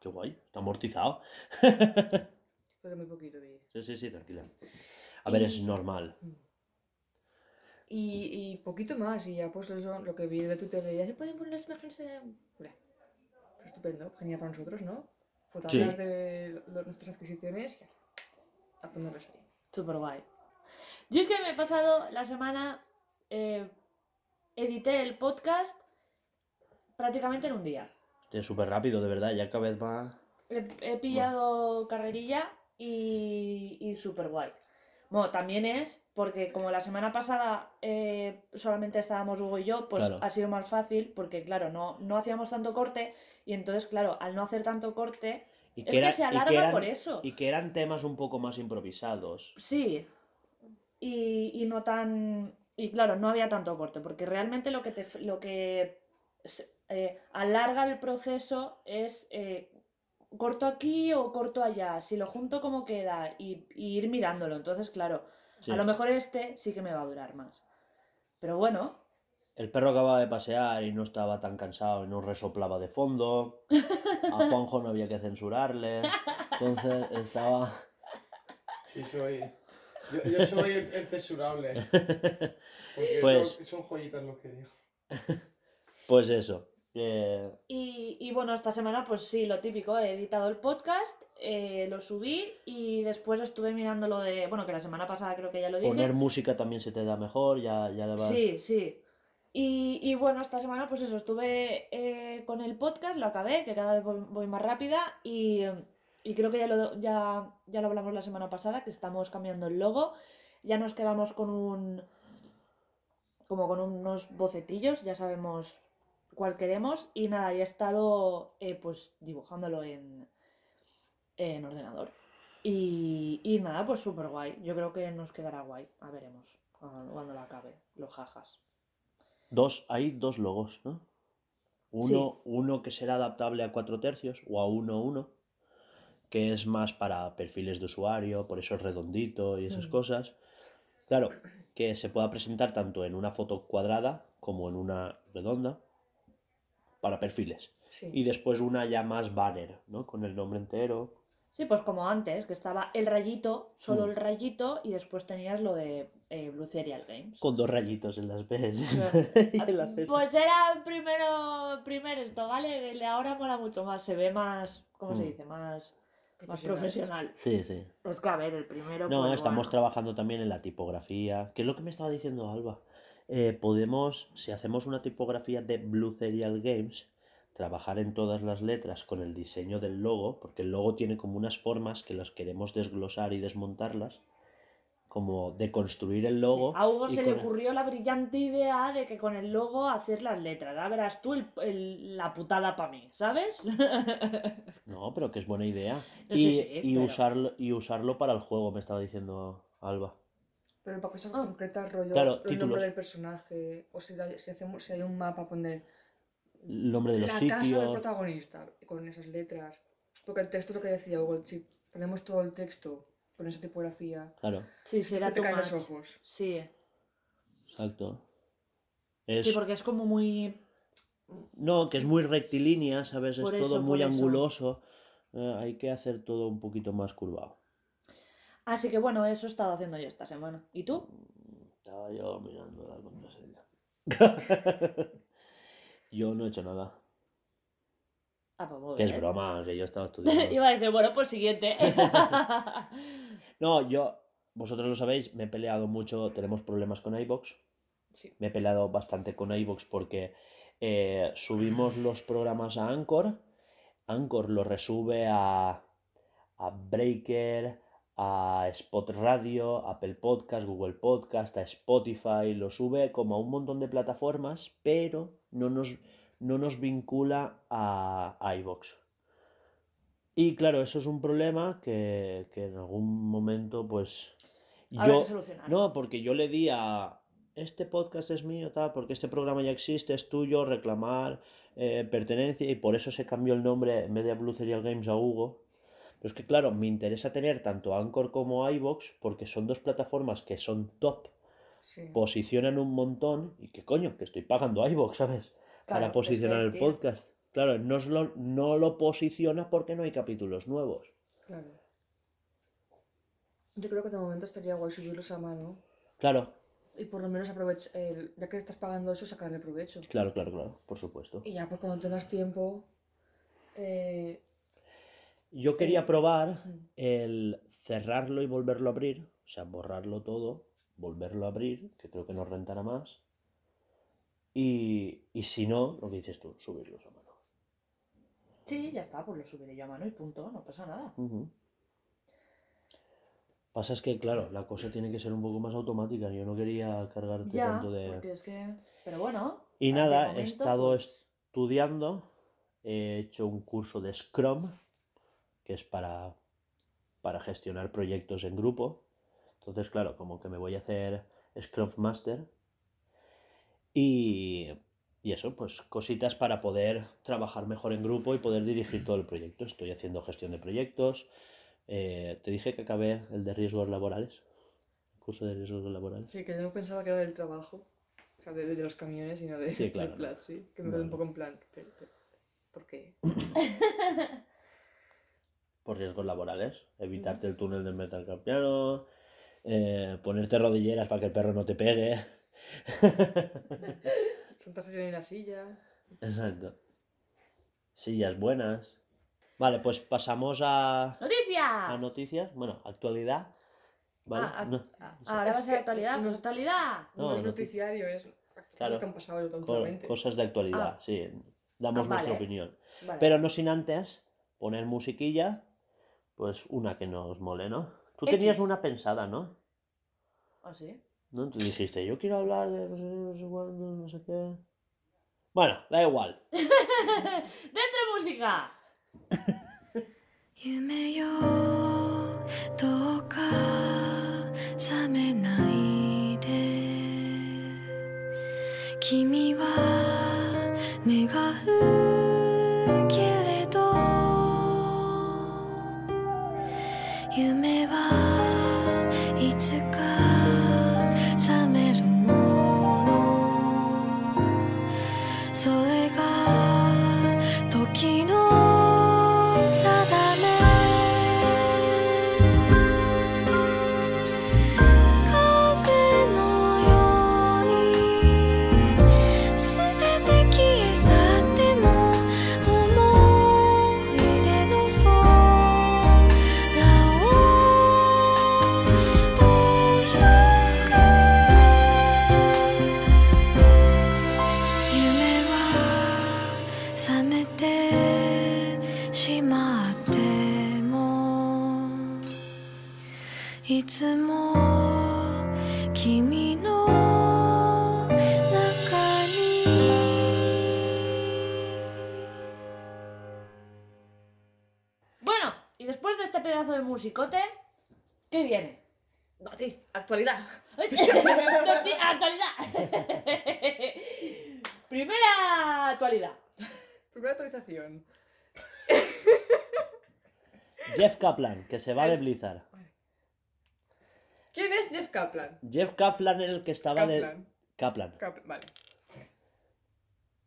Qué guay. Está amortizado. Pero muy poquito. Sí, sí, sí, tranquila. A ver, es normal. Y, y poquito más, y ya pues eso, lo que vi de Twitter de ya se pueden poner las imágenes de... Pues estupendo, genial para nosotros, ¿no? Fotografías Sí. de lo- nuestras adquisiciones y a ponerlas ahí. Súper guay. Yo es que me he pasado la semana, eh, edité el podcast prácticamente en un día. Es súper rápido, de verdad. Ya cada vez más. He, he pillado carrerilla y, y súper guay. Bueno, también es porque como la semana pasada eh, solamente estábamos Hugo y yo, pues Claro. ha sido más fácil porque claro, no, no hacíamos tanto corte y entonces claro, al no hacer tanto corte, Y es que se alarga eran- por eso. Y que eran temas un poco más improvisados. Sí. Y, y no tan. Y claro, no había tanto corte, porque realmente lo que te lo que eh, alarga el proceso es eh, corto aquí o corto allá. Si lo junto como queda y, y ir mirándolo. Entonces, claro, Sí. a lo mejor este sí que me va a durar más. Pero bueno, El perro acababa de pasear y no estaba tan cansado y no resoplaba de fondo. A Juanjo no había que censurarle. Entonces estaba. Sí, soy. Yo, yo soy el, el censurable. Porque Pues- son joyitas lo que digo. Pues eso. Eh, Y, y bueno, esta semana pues sí, lo típico, he editado el podcast, eh, lo subí y después estuve mirando lo de, bueno, que la semana pasada creo que ya lo dije. poner música también se te da mejor. Ya, ya le vas. Sí, sí. Y, y bueno, esta semana pues eso, estuve eh, con el podcast, lo acabé, que cada vez voy, voy más rápida y, y creo que ya lo, ya, ya lo hablamos la semana pasada, que estamos cambiando el logo. Ya nos quedamos con un... como con unos bocetillos, ya sabemos cuál queremos y nada, ya he estado eh, pues dibujándolo en, en ordenador. Y, y nada, pues súper guay. Yo creo que nos quedará guay. A veremos cuando, cuando lo acabe. Los jajas. Dos, hay dos logos, ¿no? Uno, uno que será adaptable a 4 tercios o a 1-1, que es más para perfiles de usuario, por eso es redondito y esas Mm. cosas. Claro, que se pueda presentar tanto en una foto cuadrada como en una redonda para perfiles. Sí. Y después una ya más banner, ¿no? Con el nombre entero. Sí, pues como antes, que estaba el rayito, solo Mm. el rayito, y después tenías lo de eh, Blue Serial Games. Con dos rayitos en las Claro. la Z. Pues era primero, primer esto, ¿vale? El de ahora mola mucho más, se ve más, ¿cómo se Mm. dice? Más, más Profesional. profesional. Sí, sí. Es que a ver, el primero. No, pues, estamos bueno. trabajando también en la tipografía. ¿Qué es lo que me estaba diciendo Alba? Eh, podemos, si hacemos una tipografía de Blue Serial Games, trabajar en todas las letras con el diseño del logo, porque el logo tiene como unas formas que las queremos desglosar y desmontarlas, como de construir el logo. A Hugo se le ocurrió la brillante idea de que con el logo hacer las letras. Ya verás tú el- el- la putada para mí, ¿sabes? No, pero que es buena idea. No, sí, y, sí, y pero- usarlo, y usarlo para el juego, me estaba diciendo Alba. Pero para cosas Ah. concretas, rollo, Claro, el títulos. nombre del personaje, o si, hay- si hacemos, si hay un mapa, poner El nombre de los la casa del protagonista, con esas letras. Porque el texto es lo que decía Hugo, si ponemos todo el texto con esa tipografía, Claro, Sí, se será te tu caen los ojos. Sí, exacto. Es... sí, porque es como muy. No, que es muy rectilínea, ¿sabes? Por es eso, todo muy anguloso. Eh, hay que hacer todo un poquito más curvado. Así que bueno, eso he estado haciendo yo esta semana. ¿Y tú? Estaba yo mirando la contraseña. yo no he hecho nada. Ah, pues muy Que es broma, que yo estaba estudiando. Iba a decir, bueno, pues siguiente. No, yo, vosotros lo sabéis, me he peleado mucho, tenemos problemas con iBox. Sí. Me he peleado bastante con iBox porque eh, subimos los programas a Anchor. Anchor lo resube a, a Breaker, a Spot Radio, Apple Podcast, Google Podcast, a Spotify. Lo sube como a un montón de plataformas, pero no nos, no nos vincula a, a iVoox. Y claro, eso es un problema que, que en algún momento, pues. Habrá Yo, que solucionar. no, porque yo le di a, este podcast es mío, tal, porque este programa ya existe, es tuyo, reclamar eh, pertenencia y por eso se cambió el nombre en vez de Blue Serial Games a Hugo. Pero es que claro, me interesa tener tanto Anchor como iVoox porque son dos plataformas que son top, Sí. posicionan un montón y que coño, que estoy pagando iVoox, ¿sabes? Claro, Para es posicionar que, el tío. podcast. Claro, no, es lo, no lo posiciona porque no hay capítulos nuevos. Claro. Yo creo que de momento estaría guay subirlos a mano. Claro, Y por lo menos aprovecha, ya que estás pagando eso, sacarle provecho. claro, claro, claro, por supuesto. Y ya, pues cuando tengas tiempo. eh, Yo quería probar el cerrarlo y volverlo a abrir, o sea, borrarlo todo, volverlo a abrir, que creo que nos rentará más. Y, y si no, lo que dices tú, subirlos a mano. Sí, ya está, pues lo subiré yo a mano y punto, no pasa nada. Pasa es que, claro, la cosa tiene que ser un poco más automática. Yo no quería cargarte Ya, tanto de. porque es que... Pero bueno. Y nada, he estado pues, estudiando, he hecho un curso de Scrum, que es para, para gestionar proyectos en grupo. Entonces, claro, como que me voy a hacer Scrum Master. Y, y eso, pues cositas para poder trabajar mejor en grupo y poder dirigir todo el proyecto. Estoy haciendo gestión de proyectos. Eh, te dije que acabé el de riesgos laborales. El curso de riesgos laborales. sí, que yo no pensaba que era del trabajo. O sea, de, de los camiones, sino de, Sí, claro, del plan, no. sí. Que me quedé un poco en plan. pero- pero- ¿Por qué? por riesgos laborales. Evitarte el túnel del metalcarpiano, eh, ponerte rodilleras para que el perro no te pegue. Sentarse en la silla. Exacto. Sillas buenas. Vale, pues pasamos a, a ¡Noticias! noticias. Bueno, actualidad. ¿Vale? Ah, No, ah, Ahora va a ser actualidad, pues no- actualidad. No, No, es noti- noticiario, es cosas Claro. que han pasado co- cosas de actualidad, Ah. sí. Damos Ah, nuestra vale. opinión. Vale. Pero no sin antes poner musiquilla, pues una que nos mole, ¿no? Tú X. tenías una pensada, ¿no? ¿Ah, sí? ¿No? Tú dijiste, yo quiero hablar de no sé, no sé cuándo, no sé qué. Bueno, da igual. ¡Dentro música! 夢よどうか覚めないで君は つも君の中に Bueno, y después de este pedazo de musicote, ¿qué viene? Noticia, actualidad. Noti- actualidad. Primera actualidad. Primera actualización. Jeff Kaplan, que se va de Blizzard. ¿Quién es Jeff Kaplan? Jeff Kaplan el que estaba de... Kaplan. Kaplan. Kaplan, Vale.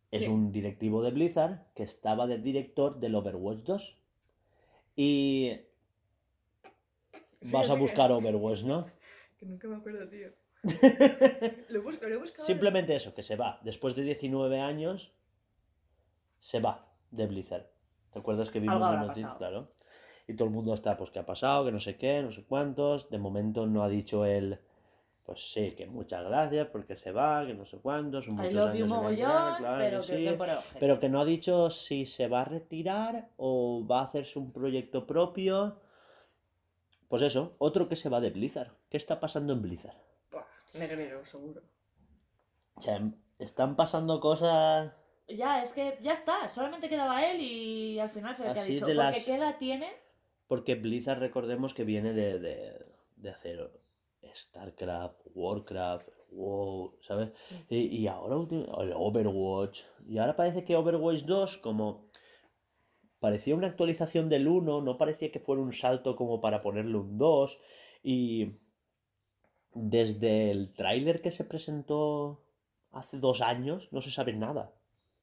Es un directivo de Blizzard que estaba de director del Overwatch 2. Y Sí, vas a que- buscar Overwatch, ¿no? Que nunca me acuerdo, tío. lo, bus- lo he buscado. Simplemente eso, que se va. Después de 19 años, se va de Blizzard. ¿Te acuerdas que vimos la noticia? Claro. Y todo el mundo está, pues, ¿qué ha pasado? Que no sé qué, no sé cuántos. De momento no ha dicho él, pues sí, que muchas gracias porque se va, que no sé cuántos. Son muchos años en mogollón, claro pero que que sí. temporada ojete. Pero que no ha dicho si se va a retirar o va a hacerse un proyecto propio. Pues eso, otro que se va de Blizzard. ¿Qué está pasando en Blizzard? Negrero, seguro. O sea, están pasando cosas. Ya, es que ya está, solamente quedaba él y al final se ve que ha dicho. de Porque las- ¿qué edad tiene? Porque Blizzard, recordemos que viene de, de, de hacer StarCraft, Warcraft, wow, ¿sabes? Y, y ahora el Overwatch. Y ahora parece que Overwatch 2, como parecía una actualización del 1, no parecía que fuera un salto como para ponerle un 2. Y desde el tráiler que se presentó hace dos años, no se sabe nada.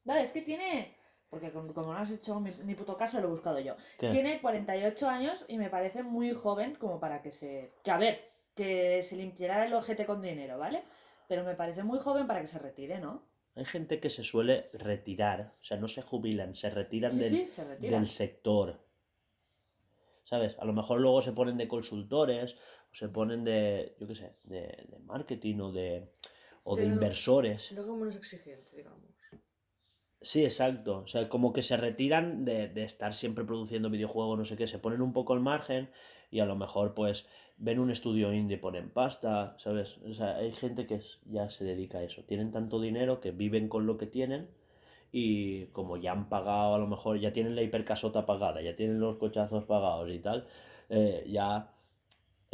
Vale, es que tiene. Porque como como no has hecho mi- ni puto caso, lo he buscado yo. ¿Qué? Tiene 48 años y me parece muy joven como para que se. Que a ver, que se limpiara el ojete con dinero, ¿vale? Pero me parece muy joven para que se retire, ¿no? Hay gente que se suele retirar, o sea, no se jubilan, se retiran Sí, del, sí, se retira. del sector. ¿Sabes? A lo mejor luego se ponen de consultores, o se ponen de, yo qué sé, de, de marketing o de, o de Pero- inversores. Luego menos exigente, digamos. Sí, exacto. O sea, como que se retiran de, de estar siempre produciendo videojuegos, no sé qué, se ponen un poco al margen y a lo mejor pues ven un estudio indie, ponen pasta, ¿sabes? O sea, hay gente que ya se dedica a eso. Tienen tanto dinero que viven con lo que tienen y como ya han pagado, a lo mejor ya tienen la hipercasota pagada, ya tienen los cochazos pagados y tal, eh, ya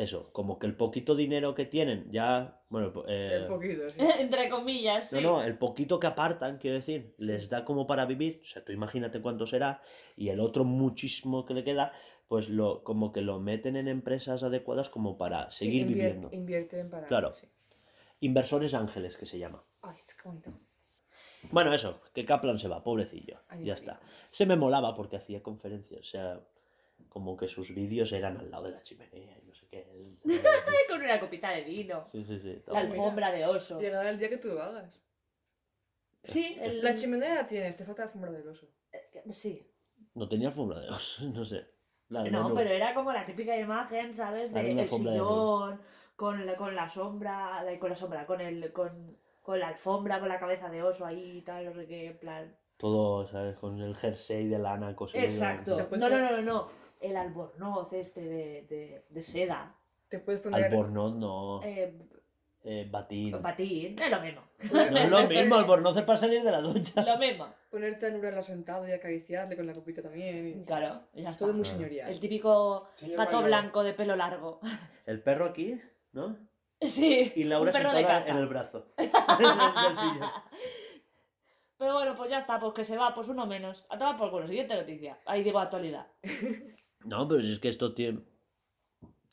eso, como que el poquito dinero que tienen, ya, bueno, eh, Un poquito, sí. Entre comillas, sí. no, no, el poquito que apartan, quiero decir, les da como para vivir, o sea, tú imagínate cuánto será, y el otro muchísimo que le queda, pues lo, como que lo meten en empresas adecuadas como para Sí, seguir invier- viviendo. Invierten para. Claro. sí. Inversores ángeles, que se llama. Ay, es que bonito. Bueno, eso, que Kaplan se va, pobrecillo, Ay, ya está. Se me molaba porque hacía conferencias, o sea, como que sus vídeos eran al lado de la chimenea y Con una copita de vino. Sí, sí, sí. La alfombra de oso. Llegará el día que tú lo hagas. Sí, el... La chimenea la tienes, te falta la alfombra del oso. Sí. No tenía alfombra de oso, no sé. La No, pero era como la típica imagen, ¿sabes? De el de sillón, con la, con la sombra, con la sombra, con el, con, con la alfombra, con la cabeza de oso ahí y tal, no sé qué, en plan. Todo, ¿sabes? Con el jersey de lana cosido. Exacto. No, no, no, no, no. El albornoz este de, de, de seda. Te puedes poner. Albornoz no. Eh, Eh, batín. patín, es lo mismo. No es lo mismo, albornoz es para salir de la ducha. Lo mismo. Ponerte a Nura sentado y acariciarle con la copita también. y- Claro, ya está. Todo muy señorial. El típico Señor gato mayor. blanco de pelo largo. El perro aquí, ¿no? Sí. Y Laura un sentada en el brazo. Del sillón. Pero bueno, pues ya está, pues que se va, pues uno menos. A tomar por culo, siguiente noticia. Ahí digo actualidad. No, pero si es que esto tiene,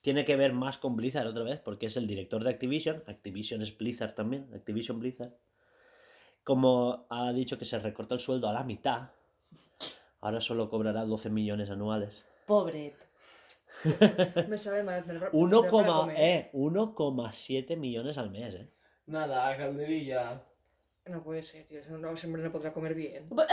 tiene que ver más con Blizzard otra vez, porque es el director de Activision. Activision es Blizzard también, Activision Blizzard. Como ha dicho que se recorta el sueldo a la mitad, ahora solo cobrará 12 millones anuales. Pobre. Me sabe mal. me lo- 1, me lo para comer. eh, 1,7 millones al mes, eh. Nada, calderilla. No puede ser, tío. Ese no- ese hombre no podrá comer bien. Bu-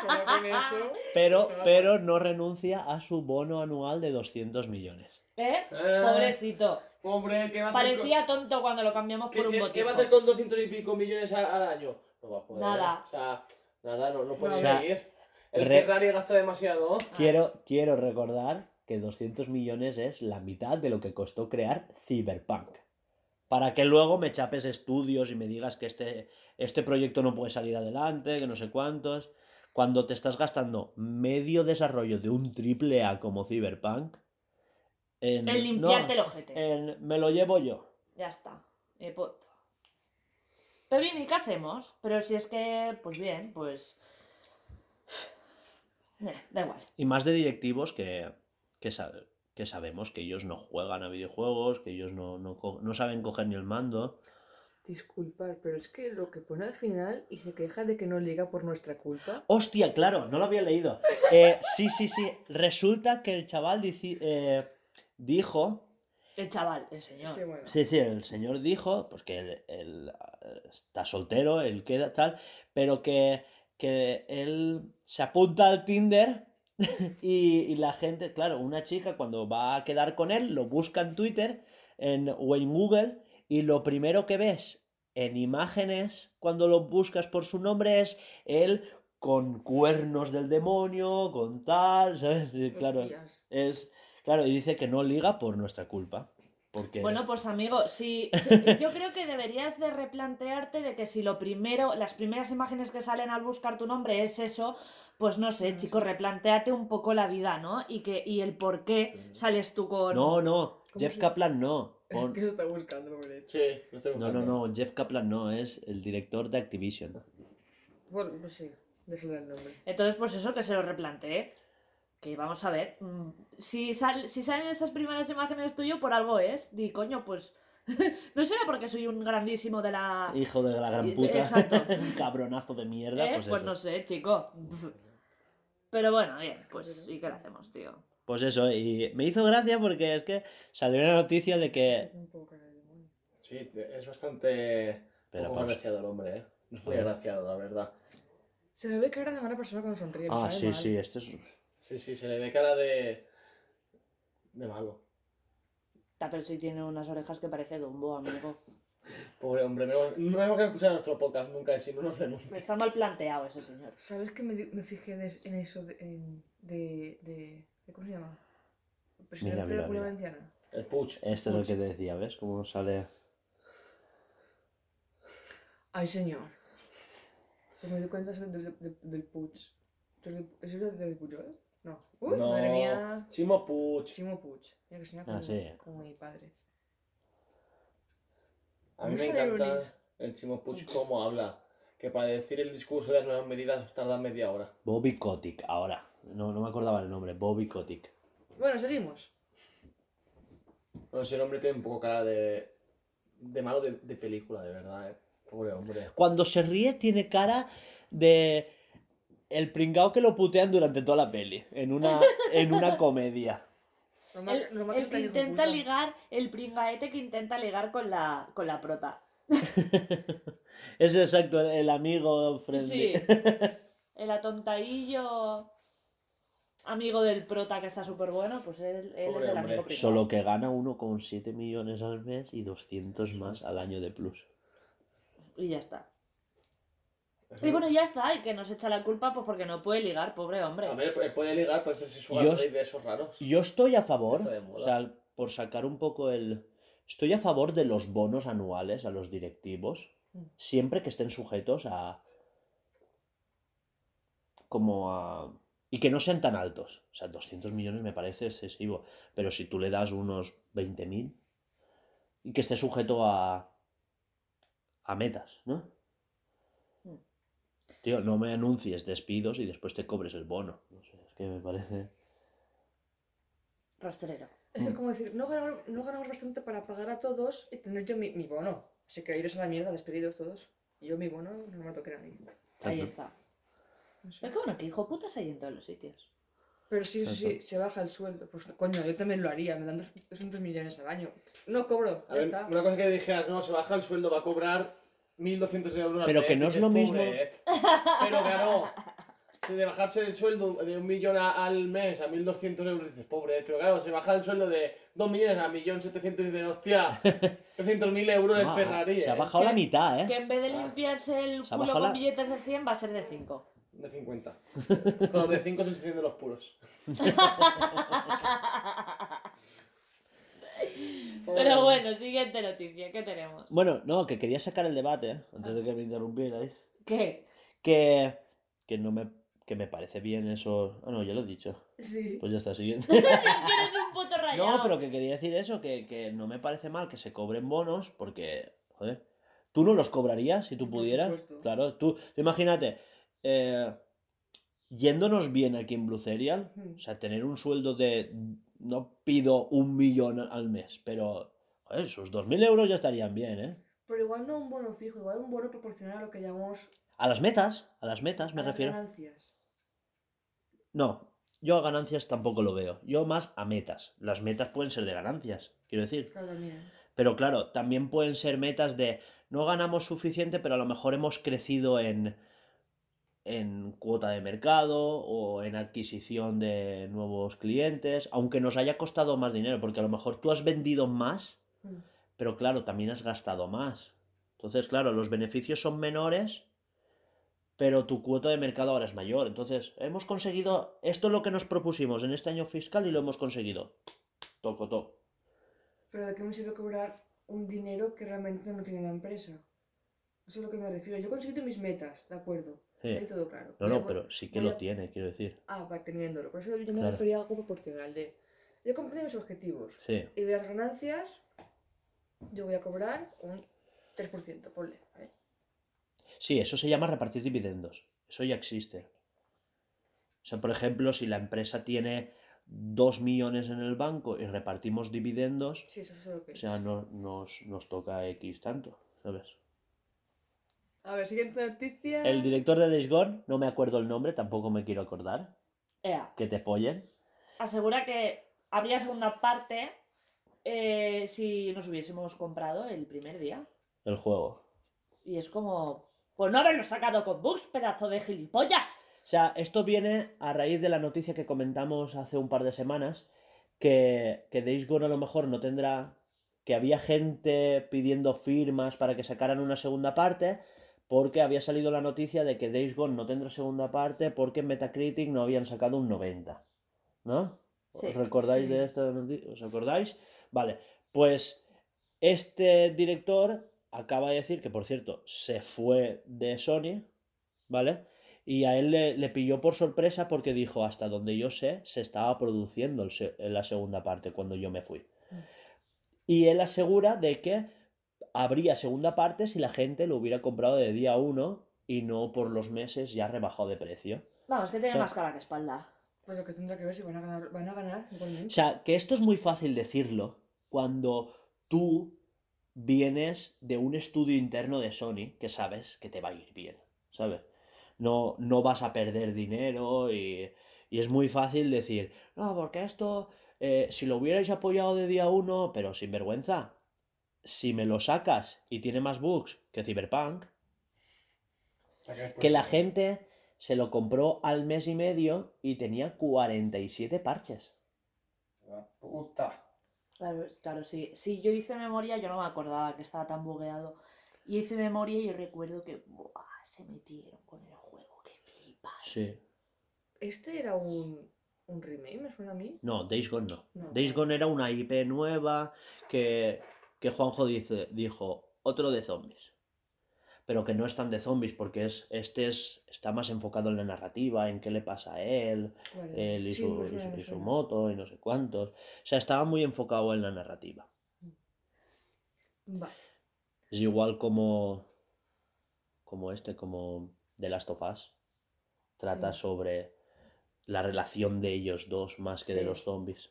Solo con eso. Pero, Claro. pero no renuncia a su bono anual de 200 millones. ¿Eh? Eh, Pobrecito. Pobre, ¿qué va a hacer Parecía tonto cuando lo cambiamos con... ¿Qué, por un botijo. qué va a hacer con 200 y pico millones al año? No va a poder. Nada. O sea, nada, no, no puede No. O sea, seguir. El re- Ferrari gasta demasiado. Quiero, quiero recordar que 200 millones es la mitad de lo que costó crear Cyberpunk. Para que luego me chapes estudios y me digas que este, este proyecto no puede salir adelante, que no sé cuántos. Cuando te estás gastando medio desarrollo de un triple A como Cyberpunk. En, El limpiarte no, el ojete. en me lo llevo yo. Ya está. Eh, punto. Pero bien, ¿y qué hacemos? Pero si es que, pues bien, pues. Eh, da igual. Y más de directivos que, que, sa- que sabemos que ellos no juegan a videojuegos, que ellos no, no, no saben coger ni el mando. Disculpar, pero es que lo que pone al final y se queja de que no liga por nuestra culpa. Hostia, claro, no lo había leído. Eh, sí, sí, sí. Resulta que el chaval dici- eh, dijo. El chaval, el señor. Sí, bueno. Sí, sí, el señor dijo, pues que él, él, eh, está soltero, él queda tal, pero que, que él se apunta al Tinder y, y la gente, claro, una chica cuando va a quedar con él lo busca en Twitter en, o en Google y lo primero que ves en imágenes cuando lo buscas por su nombre es él con cuernos del demonio, con tal, ¿sabes? Y claro, Hostias. es, claro, y dice que no liga por nuestra culpa. Porque... Bueno, pues amigo, si yo creo que deberías de replantearte de que si lo primero, las primeras imágenes que salen al buscar tu nombre es eso, pues no sé, chico, replanteate un poco la vida, ¿no? Y que y el por qué sales tú con No, no, ¿Cómo Jeff se- Kaplan no. Pon- ¿Qué se está buscando, pobre? Sí, lo estoy No, no, buscando. no, Jeff Kaplan no, es el director de Activision. Bueno, pues sí, déjale el nombre. Entonces, pues eso, que se lo replantee. Que vamos a ver. mm, Si, sal- si salen esas primeras imágenes tuyo, por algo es. Di, coño, pues. no será porque soy un grandísimo de la. Hijo de la gran puta. exacto. un cabronazo de mierda. ¿Eh? Pues, Pues, eso. no sé, chico. Pero bueno, bien, pues ¿y qué le hacemos, tío? Pues eso, y me hizo gracia porque es que salió una noticia de que. Sí, es bastante. Pero poco agraciado el hombre, ¿eh? No es muy agraciado, la verdad. Se le ve cara de mala persona cuando sonríe. Ah, sabe sí, mal. sí, este es. Sí, sí, se le ve cara de. de malo. Ta, Pero sí tiene unas orejas que parece Dumbo, amigo. Pobre hombre, no no hemos que escuchar nuestro podcast nunca, si no nos denuncia. Está mal planteado ese señor. ¿Sabes que me, me fijé en, es- en eso de, en- de, de, de- ¿Cómo se llama? El presidente Mira, de la mira, Comunidad mira. Valenciana. El Puch. Este es lo que te decía, ¿ves? Cómo sale. Ay, señor. Pues me di cuenta del, del, del, del Puig. ¿Es eso del Pujol? No. Uy, no, madre mía. Chimo Puch. Chimo Puig. Mira que suena Ah, sí. como mi padre. A mí me encanta el Chimo Puch cómo habla. Que para decir el discurso de las nuevas medidas tarda media hora. Bobby Kotick, ahora. No, no me acordaba el nombre, Bobby Kotick. Bueno, seguimos. Bueno, ese hombre tiene un poco cara de. de malo de, de película, de verdad, ¿eh? Pobre hombre. Cuando se ríe tiene cara de el pringao que lo putean durante toda la peli, en una, en una comedia. El, que intenta ligar, el pringaete que intenta ligar con la, con la prota. Es exacto, el, el amigo friendly. Sí. El atontaillo amigo del prota que está súper bueno, pues él, él es el hombre. amigo pringao. Solo que gana 1,7 millones al mes y 200 más al año de plus. Y ya está. Y bueno, ya está, y que nos echa la culpa pues porque no puede ligar, pobre hombre. A ver, puede ligar, puede hacerse su Yo- de esos raros. Yo estoy a favor, o sea, por sacar un poco el... Estoy a favor de los bonos anuales a los directivos, Mm. siempre que estén sujetos a... como a... y que no sean tan altos. O sea, 200 millones me parece excesivo, pero si tú le das unos 20.000 y que esté sujeto a... a metas, ¿no? Mm. Tío, no me anuncies despidos y después te cobres el bono. No sé, es que me parece... Rastrero. Es es como decir, no ganamos, no ganamos bastante para pagar a todos y tener yo mi, mi bono. Así que iros a la mierda, despedidos todos. Y yo mi bono no me toque a nadie. Ahí está. No sé. Es que bueno, que hijo putas hay en todos los sitios. Pero sí, sí, sí, se baja el sueldo. Pues coño, yo también lo haría. Me dan 200 millones al año. No cobro, A ya ver, está. una cosa que dijeras, no, se baja el sueldo, va a cobrar 1.200 euros al Pero mes, que no es lo mismo. Pero claro, si de bajarse el sueldo de un millón a- al mes a 1.200 euros, dices, pobre, pero claro, se baja el sueldo de 2 millones a 1.700.000 y dices, hostia, 300.000 euros el Ah, Ferrari, Se ha ¿eh? bajado la Que- mitad, ¿eh? Que en vez de Ah. limpiarse el Se culo con la- billetes de 100 va a ser de 5. De 50. Con los de 5 se encienden los puros. Pero bueno, siguiente noticia, ¿qué tenemos? Bueno, no, que quería sacar el debate, ¿eh? antes de que me interrumpierais. ¿Qué? Que, que no me, que me parece bien eso. Ah, no, ya lo he dicho. Sí. Pues ya está, siguiente. que eres un puto rayado. No, pero que quería decir eso, que, que no me parece mal que se cobren bonos, porque, joder, tú no los cobrarías si tú pudieras. Claro, tú, imagínate, eh, yéndonos bien aquí en Blue Serial, o sea, tener un sueldo de, no pido un millón al mes, pero, joder, sus 2.000 euros ya estarían bien, ¿eh? Pero igual no un bono fijo, igual un bono proporcional a lo que llamamos A las metas, a las metas me a las refiero. ganancias. No, yo a ganancias tampoco lo veo. Yo más a metas. Las metas pueden ser de ganancias, quiero decir. Claro, también. Pero claro, también pueden ser metas de no ganamos suficiente, pero a lo mejor hemos crecido en, en cuota de mercado o en adquisición de nuevos clientes, aunque nos haya costado más dinero, porque a lo mejor tú has vendido más, Mm. pero claro, también has gastado más. Entonces, claro, los beneficios son menores, pero tu cuota de mercado ahora es mayor. Entonces, hemos conseguido, esto es lo que nos propusimos en este año fiscal y lo hemos conseguido. Toco, toco. Pero ¿de qué me sirve cobrar un dinero que realmente no tiene la empresa? Eso es a lo que me refiero. Yo he conseguido mis metas, de acuerdo. Sí. Está ahí todo claro. No, Voy a- no, pero sí que lo a- tiene, quiero decir. Ah, va teniéndolo. Por eso yo me Claro. refería a algo proporcional de... Yo compré mis objetivos. Sí. Y de las ganancias, Yo voy a cobrar un 3%, ponle. ¿vale? Sí, eso se llama repartir dividendos. Eso ya existe. O sea, por ejemplo, si la empresa tiene 2 millones en el banco y repartimos dividendos, Sí, eso es lo que o sea, no- nos, nos toca X tanto, ¿sabes? A ver, siguiente noticia. El director de Days Gone, no me acuerdo el nombre, tampoco me quiero acordar. Ea, Que te follen. asegura que habría segunda parte eh, si nos hubiésemos comprado el primer día. El juego. Y es como, pues no haberlo sacado con bugs, pedazo de gilipollas. O sea, esto viene a raíz de la noticia que comentamos hace un par de semanas, que, que Days Gone a lo mejor no tendrá, que había gente pidiendo firmas para que sacaran una segunda parte, porque había salido la noticia de que Days Gone no tendrá segunda parte porque en Metacritic no habían sacado un 90. ¿No? Sí, ¿Os recordáis sí. de esta noticia? ¿Os acordáis? Vale, pues este director acaba de decir que, por cierto, se fue de Sony, ¿vale? Y a él le, le pilló por sorpresa porque dijo, hasta donde yo sé, se estaba produciendo el se- la segunda parte cuando yo me fui. Y él asegura de que habría segunda parte si la gente lo hubiera comprado de día uno y no por los meses ya rebajado de precio. Vamos, que tiene Pero- más cara que espalda. Pues lo que tendrá que ver si van a ganar, van a ganar igualmente. O sea, que esto es muy fácil decirlo cuando tú vienes de un estudio interno de Sony que sabes que te va a ir bien, ¿sabes? No, no vas a perder dinero y, y es muy fácil decir, no, porque esto, eh, si lo hubierais apoyado de día uno, pero sin vergüenza, si me lo sacas y tiene más bugs que Cyberpunk, que la gente se lo compró al mes y medio y tenía 47 parches. La puta. Claro, claro, sí. Si yo hice memoria, yo no me acordaba que estaba tan bugueado. Y hice memoria y recuerdo que buah, se metieron con el juego, que flipas. Sí. Este era un, un remake, me suena a mí. No, Days Gone no. No. Days Gone era una IP nueva que, que Juanjo dice, dijo, otro de zombies. Pero que no es tan de zombies porque es, este es, está más enfocado en la narrativa, en qué le pasa a él, Vale. él y, Sí, su, y su- y moto y no sé cuántos. O sea, estaba muy enfocado en la narrativa. Vale. Es igual como, como este, como The Last of Us. Trata Sí. sobre la relación de ellos dos más que de los zombies.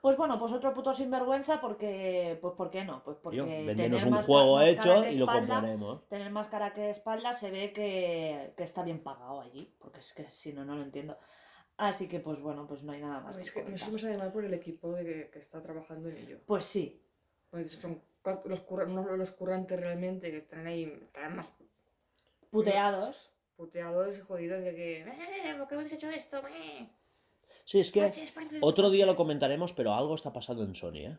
Pues bueno, pues otro puto sinvergüenza porque, pues ¿por qué no? Pues porque Tío, tener un más juego más cara hecho que y lo espalda- compraremos. Tener más cara que espalda se ve que, que está bien pagado allí, porque es que si no, no lo entiendo. Así que pues bueno, pues no hay nada más que es que comentar. suele saber mal por el equipo de que, que está trabajando en ello. Pues sí, Porque son los, curra- unos de los currantes realmente que están ahí, están más puteados. puteados y jodidos de que. "Eh, ¿Por qué habéis hecho esto? Sí, es que otro día lo parches". comentaremos, pero algo está pasando en Sony, ¿eh?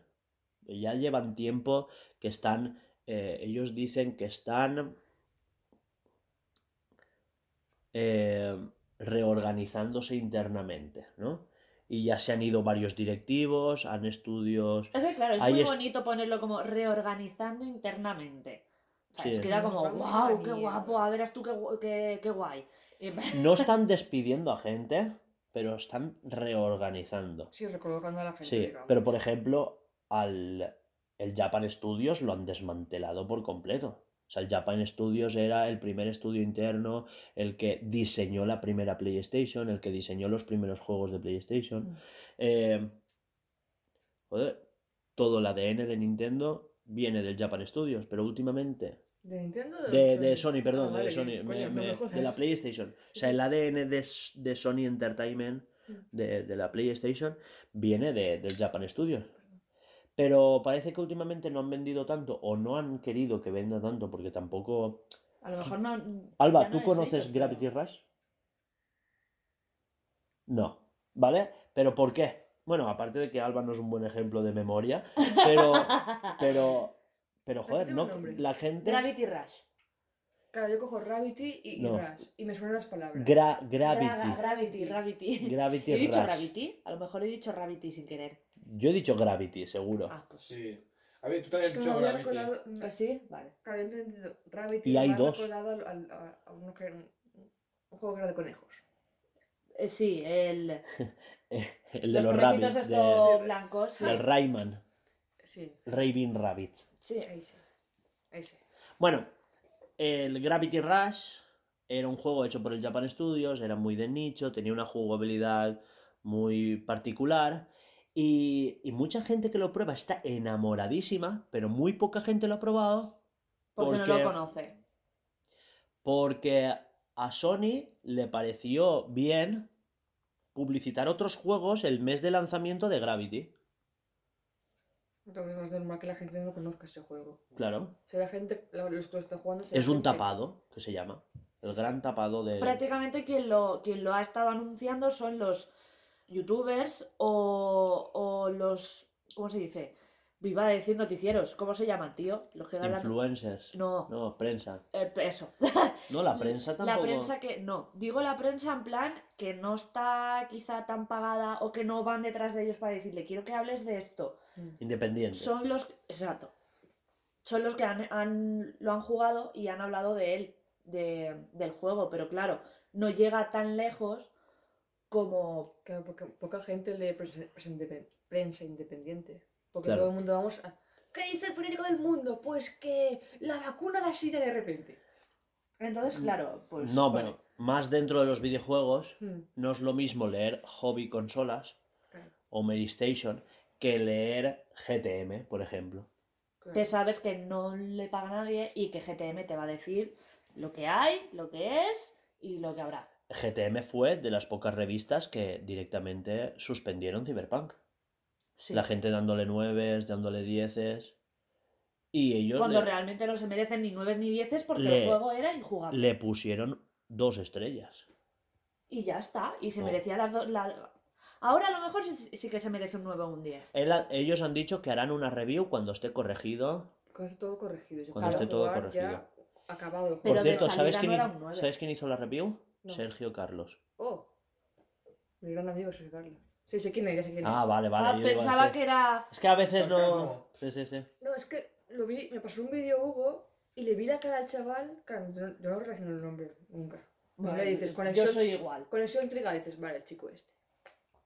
Ya llevan tiempo que están, eh, ellos dicen que están eh, reorganizándose internamente, ¿no? Y ya se han ido varios directivos, han estudios... Es que claro, es muy bonito ponerlo como reorganizando internamente. O sea, Sí. Es que era como, wow, qué mierda". guapo, a verás tú qué, qué, qué guay. Y- No están despidiendo a gente, pero están reorganizando. Sí, recolocando a la gente. Sí, digamos. pero por ejemplo, al el Japan Studios lo han desmantelado por completo. O sea, el Japan Studios era el primer estudio interno, el que diseñó la primera PlayStation, el que diseñó los primeros juegos de PlayStation. Mm. Eh, joder, todo el ADN de Nintendo viene del Japan Studios, pero últimamente ¿De Nintendo de, de Sony, perdón, Ah, de Sony, me- coño, no me- me de la PlayStation. O sea, el ADN de, de Sony Entertainment, Mm. de, de la PlayStation, viene de- del Japan Studios. Pero parece que últimamente no han vendido tanto o no han querido que venda tanto porque tampoco... A lo mejor no. Alba, no ¿tú es conoces ellos, pero- Gravity Rush? No, ¿vale? ¿Pero por qué? Bueno, aparte de que Alba no es un buen ejemplo de memoria, pero, pero, pero joder, el no, la gente... Gravity Rush. Claro, yo cojo Gravity y, y No. Rush. Y me suenan las palabras. Gra- Gra- gravity. Gravity, Gravity. Gravity ¿He dicho. Gravity? A lo mejor he dicho Gravity sin querer. Yo he dicho Gravity, seguro. Ah, pues. Sí. A ver, tú también has dicho Gravity. recordado. ¿Ah, sí? Vale. Claro, he entendido. Gravity Y hay dos. recordado al- al- a, a uno que, un, un juego que era de conejos. Eh, sí, el. El de los conejitos rabbits, estos de- blancos. sí. del Rayman. Sí, Raving Rabbit. Sí. ahí sí. Ahí sí. Bueno, el Gravity Rush era un juego hecho por el Japan Studios, era muy de nicho, tenía una jugabilidad muy particular y, y mucha gente que lo prueba está enamoradísima, pero muy poca gente lo ha probado Porque, Porque- no lo conoce. porque a Sony le pareció bien publicitar otros juegos el mes de lanzamiento de Gravity. Entonces no es normal que la gente no conozca ese juego. Claro, Si la gente, la- los que lo están jugando... es un gente- tapado que se llama. El gran tapado de... Prácticamente quien lo, quien lo ha estado anunciando son los youtubers o, o los. ¿Cómo se dice? Iba a decir noticieros. ¿Cómo se llaman, tío? Los que dan la- Influencers. No, No, prensa. eh, eso. No, la prensa tampoco. La prensa que. No, digo la prensa en plan que no está quizá tan pagada o que no van detrás de ellos para decirle, quiero que hables de esto. Mm. Independiente. Son los. Exacto. Son los que han, han- lo han jugado y han hablado de él, de- del juego, pero claro, no llega tan lejos como. Claro, porque poca gente lee prensa independiente. Porque Claro. todo el mundo vamos a... ¿Qué dice el periódico del mundo? Pues que la vacuna da sida de repente. Entonces, claro, pues. no, pero más dentro de los videojuegos, Mm, no es lo mismo leer hobby consolas claro, o Medistation que leer GTM, por ejemplo. claro. Te sabes que no le paga nadie y que GTM te va a decir lo que hay, lo que es y lo que habrá. GTM fue de las pocas revistas que directamente suspendieron Cyberpunk. Sí. La gente dándole nueves, dándole dieces. Y ellos Cuando le, realmente no se merecen ni nueve ni dieces porque Le- el juego era injugable. le pusieron dos estrellas. Y ya está. Y se Oh. merecía las dos. la- Ahora a lo mejor sí, sí que se merece un 9 o un 10. Él ha- ellos han dicho que harán una review cuando esté corregido. Cuando esté todo corregido. Se Cuando esté todo corregido. Ya acabado el Por juego. cierto, ¿sabes quién, hizo. ¿sabes quién hizo la review? No. Sergio Carlos. Oh, mi gran amigo Sergio Carlos. Sí, sé quién es, ya sé quién Ah, es. vale, vale. Ah, yo pensaba decir- que era. Es que a veces no. Sí, sí, sí. No, es que lo vi, me pasó un vídeo Hugo y le vi la cara al chaval. Claro, yo, no- yo no relaciono el nombre nunca. Vale, le dices yo conexión, soy igual. conexión intriga, dices, vale, el chico este.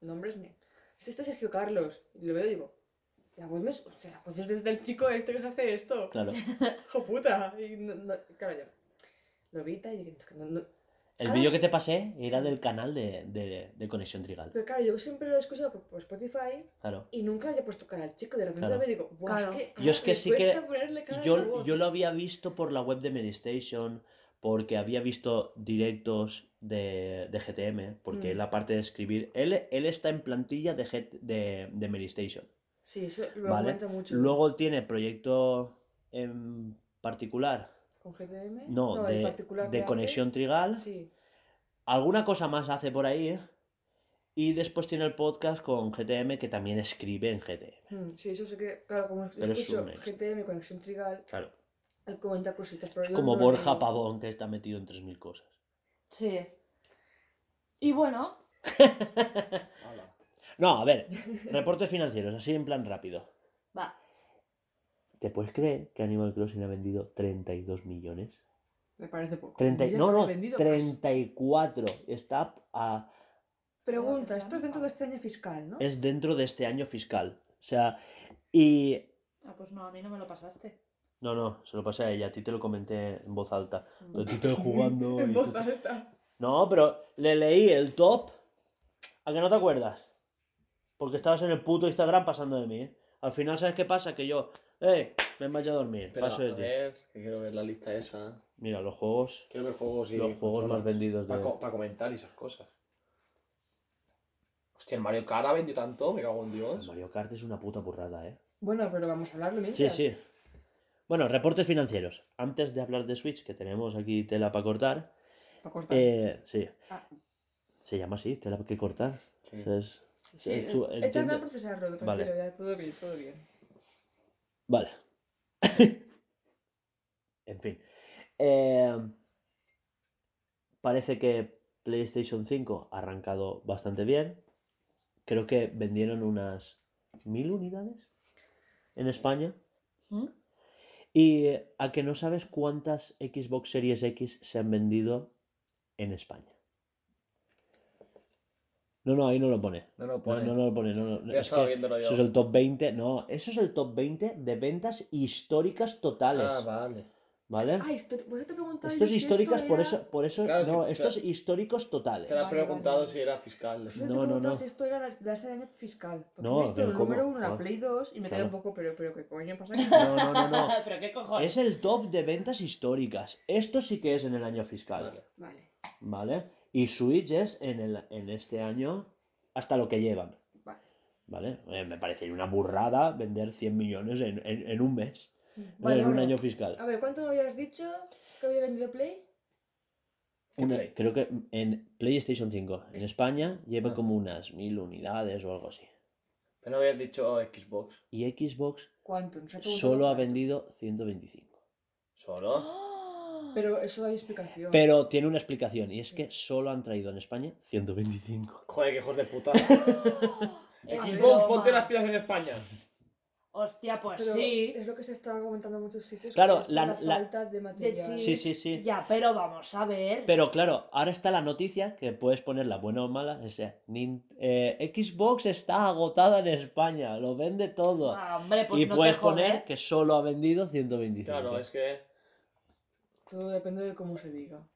Nombres ni. Es este Sergio Carlos. Y lo veo y digo, la voz me. Hostia, la voz es del- del chico este que hace esto. Claro. ¡Hijo puta! Y no, no- claro, yo lo vi y dije, no, no- El Ah, vídeo que te pasé era sí. del canal de, de, de Conexión Trigal. Pero claro, yo siempre lo he escuchado por, por Spotify Claro. y nunca le he puesto cara al chico. De repente Claro. lo veo y digo, Buah, Claro. es que. Yo es que me sí que- Yo, yo lo había visto por la web de Medistation, porque había visto directos de, de GTM, porque Mm. él aparte de escribir, él, él está en plantilla de, G- de, de Medistation. Sí, eso lo Vale. mucho. Luego tiene proyecto en particular, ¿Con GTM? no, en de, particular de hace- Conexión Trigal. Sí. Alguna cosa más hace por ahí. ¿eh? Y después tiene el podcast con GTM que también escribe en GTM. Mm, sí, eso sé que, claro, como Pero es escucho ex. GTM, Conexión Trigal, Claro. él comenta cositas, pero yo Como no Borja. Pavón que está metido en 3.000 cosas. Sí. Y bueno. No, a ver, reportes financieros, así en plan rápido. ¿Te puedes creer que Animal Crossing ha vendido 32 millones? Me parece poco. 30, Ya no, no, vendido más. 34. Está a, Pregunta, esto es dentro de este año fiscal, ¿no? es dentro de este año fiscal. O sea, y... Ah, pues no, a mí no me lo pasaste. No, no, se lo pasé a ella, a ti te lo comenté en voz alta. Pero tú estás jugando... en y voz tú- alta. No, pero le leí el top. ¿A que no te acuerdas? Porque estabas en el puto Instagram pasando de mí. ¿eh? Al final, ¿sabes qué pasa? Que yo, ¡eh! Me vaya a dormir. Pero, paso de a ti. ver, que quiero ver la lista esa. Mira, los juegos. Quiero ver juegos y Los juegos más vendidos de- Para comentar y esas cosas. Hostia, el Mario Kart ha vendido tanto, me cago en El Dios. Mario Kart es una puta burrada, ¿eh? Bueno, pero vamos a hablarlo Sí, mientras. sí. Bueno, reportes financieros. Antes de hablar de Switch, que tenemos aquí tela para cortar. Para cortar. eh, sí, Ah, se llama así, tela que cortar. Sí. Es- sí, es- tú he entiende- tardado en procesarlo, tranquilo, Vale. ya, todo bien, todo bien. Vale. en fin. Eh, parece que PlayStation 5 ha arrancado bastante bien. Creo que vendieron unas mil unidades en España. ¿Mm? Y eh, a que no sabes cuántas Xbox Series X se han vendido en España. No, no, ahí no lo pone. No lo pone. no, no lo pone. No, no, Ya es que yo. eso es el top 20. No, eso es el top 20 de ventas históricas totales. Ah, vale. ¿Vale? Ah, por eso te preguntaba Estos si esto históricas, por era- eso, por eso, Claro, no, sí, estos claro. históricos totales. Te lo he Vale, preguntado vale, si era fiscal. Eso No, no, no. si esto era la, de este año fiscal. Porque No, he visto pero el ¿cómo? número 1 en la Joder. Play 2 y me quedé Claro. un poco, pero, pero ¿qué coño pasa aquí? No, no, no, no. Pero qué cojones. Es el top de ventas históricas. Esto sí que es en el año fiscal. Vale. Vale, ¿Vale? Y Switch es en, el, en este año hasta lo que llevan. vale. ¿Vale? Eh, me parecería una burrada vender 100 millones en, en- en un mes. Vale, en un año fiscal. A ver, ¿cuánto me habías dicho que había vendido Play? ¿Qué Una- Play? creo que en PlayStation 5 en España lleva Ah. como unas mil unidades o algo así. Pero no habías dicho Xbox. Y Xbox ¿Cuánto? No preguntado solo ha cuánto. vendido 125. ¿Solo? Pero eso hay explicación. Pero tiene una explicación y es que solo han traído en España 125. Joder, qué hijos de puta. Xbox, ponte las pilas en España. Hostia, pues Pero sí. es lo que se está comentando en muchos sitios. Claro, es la- falta de material. Sí, sí, sí. Ya, pero vamos a ver. Pero claro, ahora está la noticia que puedes ponerla buena o mala. O sea, Nin- eh, Xbox está agotada en España, lo vende todo. Ah, hombre, pues y no puedes te poner que solo ha vendido 125. Claro, es que. Todo depende de cómo se diga.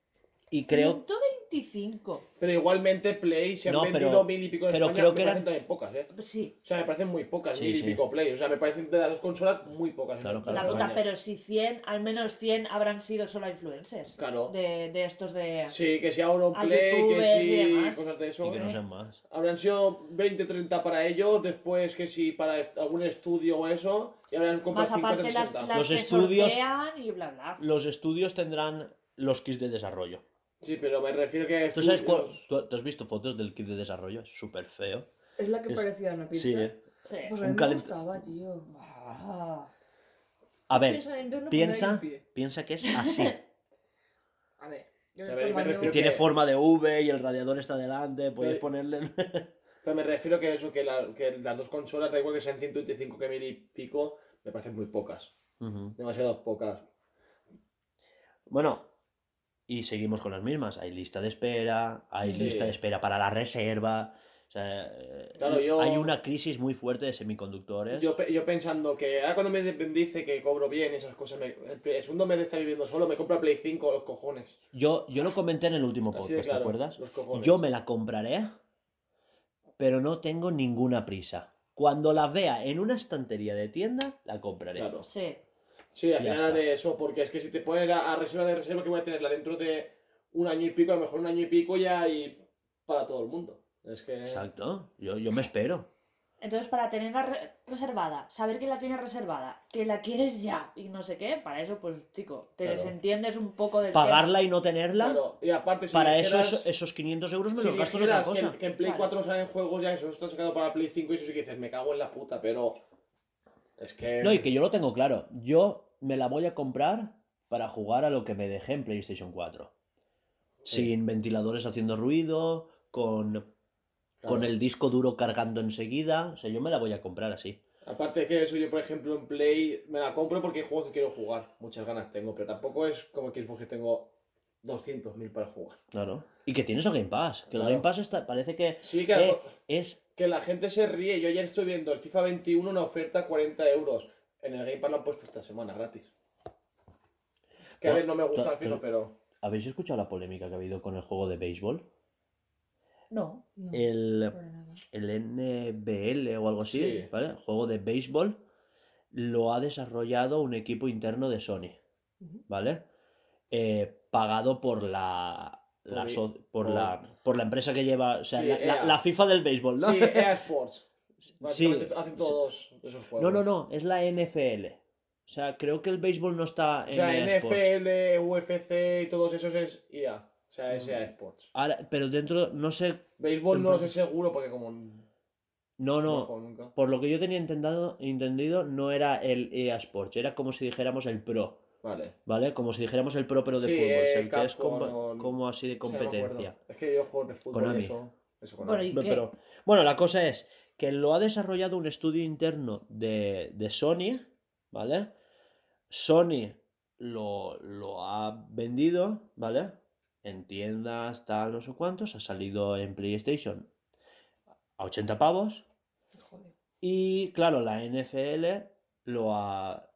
Y creo, 125. Pero igualmente Play se han No, vendido pero- mil y pico en pero España. creo me que eran- también pocas, ¿eh? Sí. O sea, me parecen muy pocas, Sí, mil y sí. pico Play. O sea, me parecen de las dos consolas muy pocas. Claro, claro, La claro. puta, pero si 100, al menos 100 habrán sido solo influencers. Claro. De, de estos de. Sí, que si ahora un Play, que si cosas de eso. y que no sean más. Habrán sido 20 o 30 para ellos, después que si para algún estudio o eso, y habrán comprado Más 50 aparte las, 60. las Los que estudios- y bla bla. Los estudios tendrán los kits de desarrollo. Sí, pero me refiero que ¿Tú, sabes cuál- tú- tú has visto fotos del kit de desarrollo? Es súper feo. Es la que Es- parecía una pizza. Sí, eh. Sí. Pues a Un mí me calent- gustaba, tío. Ah. A ver, Piensa piensa, que es así. A ver, yo A ver, me refiero Tiene que- forma de V y el radiador está delante. Puedes Pero- ponerle. Pero me refiero que eso, que, la- que las dos consolas, da igual que sean 125 que mil y pico, me parecen muy pocas. Demasiado pocas. Bueno, y seguimos con las mismas. Hay lista de espera, hay Sí. lista de espera para la reserva. O sea, Claro, yo- hay una crisis muy fuerte de semiconductores. Yo, yo pensando que ahora cuando me dice que cobro bien y esas cosas, me, el, segundo mes de estar viviendo solo, me compra Play 5 los cojones. Yo, yo lo comenté en el último podcast, claro, ¿te acuerdas? los cojones. Yo me la compraré, pero no tengo ninguna prisa. Cuando la vea en una estantería de tienda, la compraré. Claro. Sí. Sí, al final de eso, porque es que si te pones a, a reserva de reserva que voy a tenerla dentro de un año y pico, a lo mejor un año y pico ya hay para todo el mundo. Es que... Exacto. Yo, yo me espero. Entonces, para tenerla re- reservada, saber que la tienes reservada, que la quieres ya y no sé qué, para eso, pues, chico, te Claro. desentiendes un poco del Pagarla y no tenerla, Claro, y aparte si para dijeras, esos, esos 500 euros me si los gasto en otra dijeras que, cosa. que en Play Claro. 4 salen juegos ya, eso está sacado para Play 5 y eso sí que dices, me cago en la puta, pero... Es que... No, y que yo lo tengo claro. Yo me la voy a comprar para jugar a lo que me dejé en PlayStation 4. Sí. Sin ventiladores haciendo ruido, con, con el disco duro cargando enseguida. O sea, yo me la voy a comprar así. Aparte de que eso yo, por ejemplo, en Play me la compro porque hay juegos que quiero jugar. Muchas ganas tengo, pero tampoco es como Xbox que tengo 200.000 para jugar. Claro. Y que tienes el Game Pass. Que Claro. el Game Pass está, parece que Sí, que, eh, es... que la gente se ríe. Yo ayer estoy viendo el FIFA 21 una oferta 40 euros. En el Game Pass lo han puesto esta semana gratis. Que a ver, no me gusta ta- el FIFA, pero... ¿Habéis escuchado la polémica que ha habido con el juego de béisbol? No. No, El, NBL o algo así, Sí. ¿vale? El juego de béisbol lo ha desarrollado un equipo interno de Sony. ¿vale? Eh, pagado por la, Por la so- por, por- la por la empresa que lleva, o sea, Sí, la, la- EA. la FIFA del béisbol, ¿no? Sí, EA Sports. Sí. Básicamente hacen todos esos juegos. No, no, no, es la NFL. O sea, creo que el béisbol no está O en sea, EA Sports. NFL, UFC y todos esos es EA. O sea, es EA Sports. Ahora, pero dentro, no sé, Béisbol no lo sé seguro porque como... no, No, no, juego nunca. por lo que yo tenía entendido, entendido, no era el EA Sports, era como si dijéramos el Pro. Vale. ¿Vale? Como si dijéramos el pro pero de Sí, fútbol, eh, el que es como, o- como así de O sea, no competencia. es que yo juego de fútbol Konami. y eso. Eso Bueno, Konami. ¿y Ve- qué? pero- bueno, la cosa es que lo ha desarrollado un estudio interno de, de Sony, ¿vale? Sony lo, lo ha vendido, ¿vale? En tiendas, tal, no sé cuántos, ha salido en PlayStation a 80 pavos. Joder. Y claro, la NFL lo ha,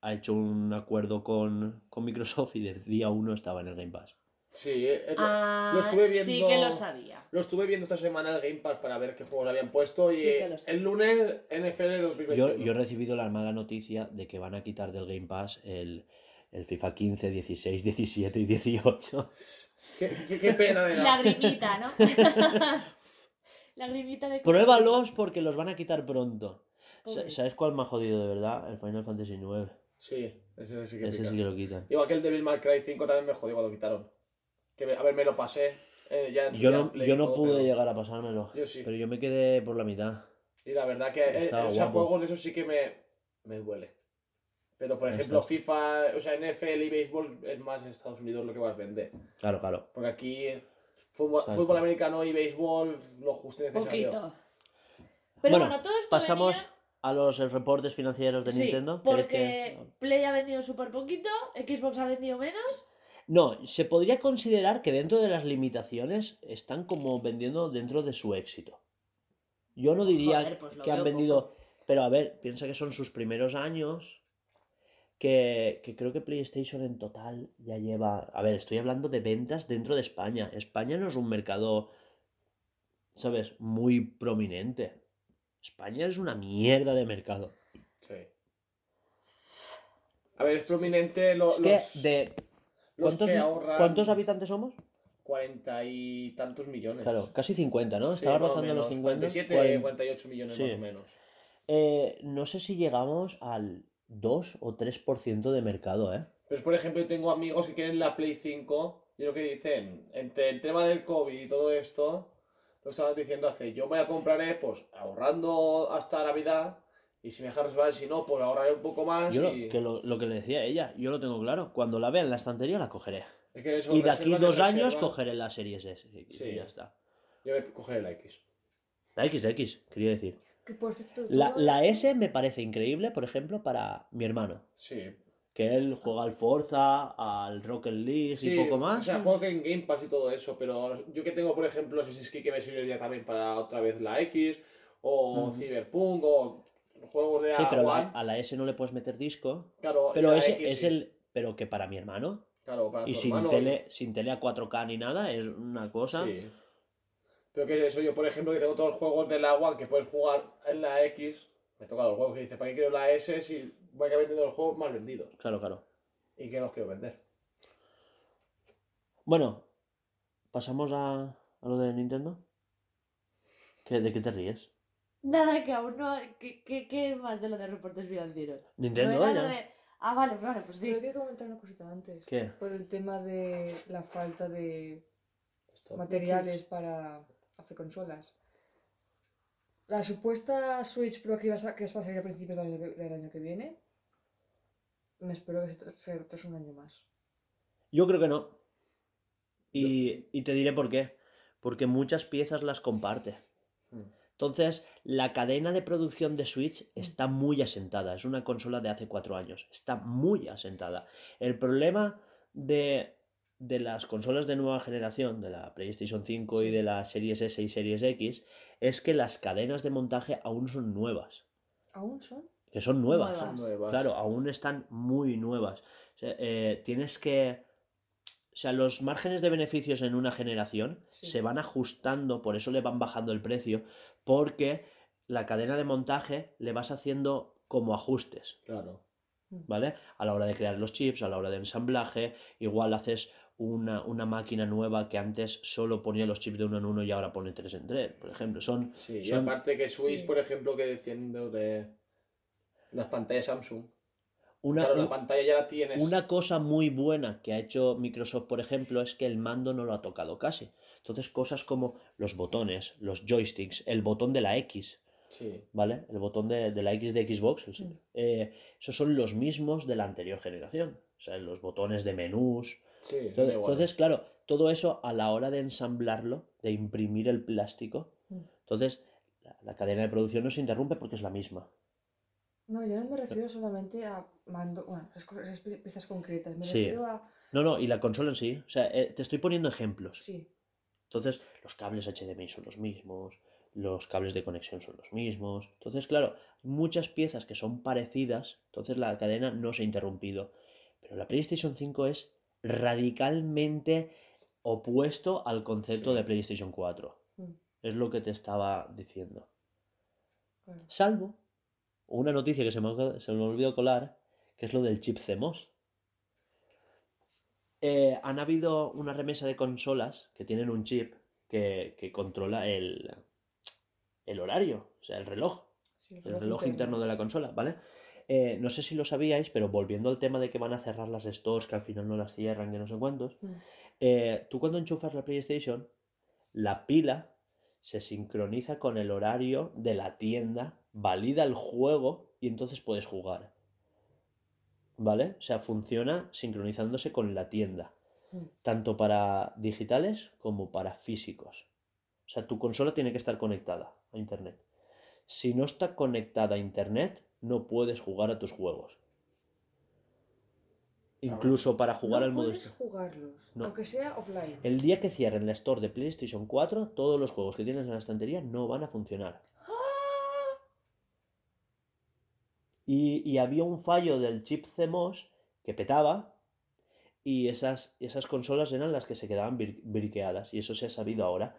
ha hecho un acuerdo con, con Microsoft y del día 1 estaba en el Game Pass. Sí, eh, eh, Ah, lo estuve Sí viendo- que lo sabía. lo estuve viendo esta semana el Game Pass para ver qué juegos habían puesto y Sí que eh, el lunes NFL 2021. Yo, yo he recibido la mala noticia de que van a quitar del Game Pass el, el FIFA 15, 16, 17 y 18. Qué, qué- qué pena me da. Lagrimita, ¿no? Lagrimita de... Pruébalos porque los van a quitar pronto. Pobres. ¿Sabes cuál me ha jodido de verdad? El Final Fantasy 9. Sí, ese sí que Ese sí que lo quitan. Igual que el Devil May Cry 5 también me jodió cuando lo quitaron. Que, a ver, me lo pasé. eh, ya en su Yo no, Play yo no todo, pude pero- llegar a pasármelo. Yo sí. Pero yo me quedé por la mitad. Y la verdad que eh, Estaba o sea, guapo. juegos de esos sí que me, me duele. Pero por ejemplo. FIFA, o sea, NFL y béisbol es más en Estados Unidos lo que más vende. Claro, claro. Porque aquí fútbol, americano y béisbol lo justo y necesario. Poquito. Pero bueno, Bueno, todo esto Pasamos venía- a los reportes financieros de Sí, Nintendo. ¿Queréis porque que- Play ha vendido súper poquito, Xbox ha vendido menos. No, se podría considerar que dentro de las limitaciones están como vendiendo dentro de su éxito. Yo no diría Joder, pues que han vendido. poco. Pero a ver, piensa que son sus primeros años. Que, que creo que PlayStation en total ya lleva. A ver, estoy hablando de ventas dentro de España. España no es un mercado, ¿sabes? Muy prominente. España es una mierda de mercado. Sí. A ver, es prominente lo- Es que los, de. Los ¿Cuántos, que ahorran ¿Cuántos habitantes somos? cuarenta y tantos millones. Claro, casi 50, ¿no? Sí, Estaba rozando los menos, 50. 47, 40. 48 millones Sí. más o menos. Eh, no sé si llegamos al 2 o 3% de mercado, ¿eh? Pero por ejemplo, yo tengo amigos que quieren la Play 5 y lo que dicen, entre el tema del COVID y todo esto, lo estaban diciendo hace, yo me la compraré pues ahorrando hasta Navidad y si me deja reservar, si no, pues ahorraré un poco más Yo lo que, lo, lo que le decía a ella, yo lo tengo claro. Cuando la vea en la estantería la cogeré. Es que eso, Y de aquí dos años cogeré la Series S. Y Sí. ya está. Yo me cogeré la X. La X, la X, quería decir. Que por cierto, La, la S me parece increíble, por ejemplo, para mi hermano. Sí. Que él juega al Forza, al Rocket League Sí, y poco O más. sea, juego que en Game Pass y todo eso, pero yo que tengo, por ejemplo, Assassin's Creed que me serviría también para otra vez la X, o. Cyberpunk, o juegos de Sí, pero la- a la S no le puedes meter disco. Claro, Pero la ese X es sí. el. Pero que para mi hermano. Claro, para Y tu sin hermano, tele, sin tele a 4K ni nada, es una cosa. Sí. Pero que es eso, yo por ejemplo que tengo todos los juegos de la One que puedes jugar en la X, me toca los juegos que dice, ¿para qué quiero la S si voy a vendiendo los juegos más vendidos? Claro, claro. Y no los quiero vender. Bueno, pasamos a, a lo de Nintendo. ¿Qué, ¿De qué te ríes? Nada, que aún no. ¿Qué, qué, qué más de lo de reportes financieros? Nintendo, No era ya. lo de- Ah, vale, vale, pues Pero quería comentar una cosita antes. ¿Qué? Por el tema de la falta de Esto. materiales para hacer consolas. La supuesta Switch Pro que, iba a, sa- que va a salir a principios del año que, del año que viene, me espero que se, tra- se retrase un año más. Yo creo que no. Y, y te diré por qué. Porque muchas piezas las comparte. Entonces, la cadena de producción de Switch está muy asentada. Es una consola de hace cuatro años. Está muy asentada. El problema de, de las consolas de nueva generación, de la PlayStation 5 y de la Series S y Series X, es que las cadenas de montaje aún son nuevas. ¿Aún son? Que son nuevas. Nuevas. Son nuevas. Claro, aún están muy nuevas. O sea, eh, tienes que. O sea, los márgenes de beneficios en una generación Sí. se van ajustando, por eso le van bajando el precio, porque la cadena de montaje le vas haciendo como ajustes, Claro. ¿vale? A la hora de crear los chips, a la hora de ensamblaje, igual haces una, una máquina nueva que antes solo ponía los chips de uno en uno y ahora pone tres en tres, por ejemplo. Son, Sí, y aparte que Switch, Sí. por ejemplo, que decían de- de las pantallas Samsung. Una, claro, la pantalla ya la tienes. Una cosa muy buena que ha hecho Microsoft, por ejemplo, es que el mando no lo ha tocado casi. Entonces, cosas como los botones, los joysticks, el botón de la X, Sí. ¿vale? El botón de, de la X de Xbox, el- Mm. eh, esos son los mismos de la anterior generación. O sea, los botones de menús. Sí, entonces, claro, todo eso a la hora de ensamblarlo, de imprimir el plástico, Mm. entonces la, la cadena de producción no se interrumpe porque es la misma. No, yo no me refiero solamente a mando, bueno, esas, cosas, esas concretas. Me Sí. refiero a. No, no, y la consola en sí. O sea, eh, te estoy poniendo ejemplos. Sí. Entonces, los cables HDMI son los mismos, los cables de conexión son los mismos. Entonces, claro, muchas piezas que son parecidas, entonces la cadena no se ha interrumpido. Pero la PlayStation 5 es radicalmente opuesto al concepto Sí. de PlayStation 4. Mm. Es lo que te estaba diciendo. Salvo una noticia que se me, se me olvidó colar, que es lo del chip CMOS. Eh, han habido una remesa de consolas que tienen un chip que, que controla el, el horario, o sea, el reloj, Sí, el reloj interno de la consola, ¿vale? Eh, no sé si lo sabíais, pero volviendo al tema de que van a cerrar las stores, que al final no las cierran, que no sé cuántos, Mm. eh, tú cuando enchufas la PlayStation, la pila se sincroniza con el horario de la tienda, valida el juego y entonces puedes jugar. ¿Vale? O sea, funciona sincronizándose con la tienda, Mm. tanto para digitales como para físicos. O sea, tu consola tiene que estar conectada a Internet. Si no está conectada a Internet, no puedes jugar a tus juegos. Incluso para jugar no al modo... puedes jugarlos, No. aunque sea offline. El día que cierren la store de PlayStation 4, todos los juegos que tienes en la estantería no van a funcionar. Y, y había un fallo del chip CMOS que petaba y esas, esas consolas eran las que se quedaban bir- briqueadas y eso se ha sabido ahora.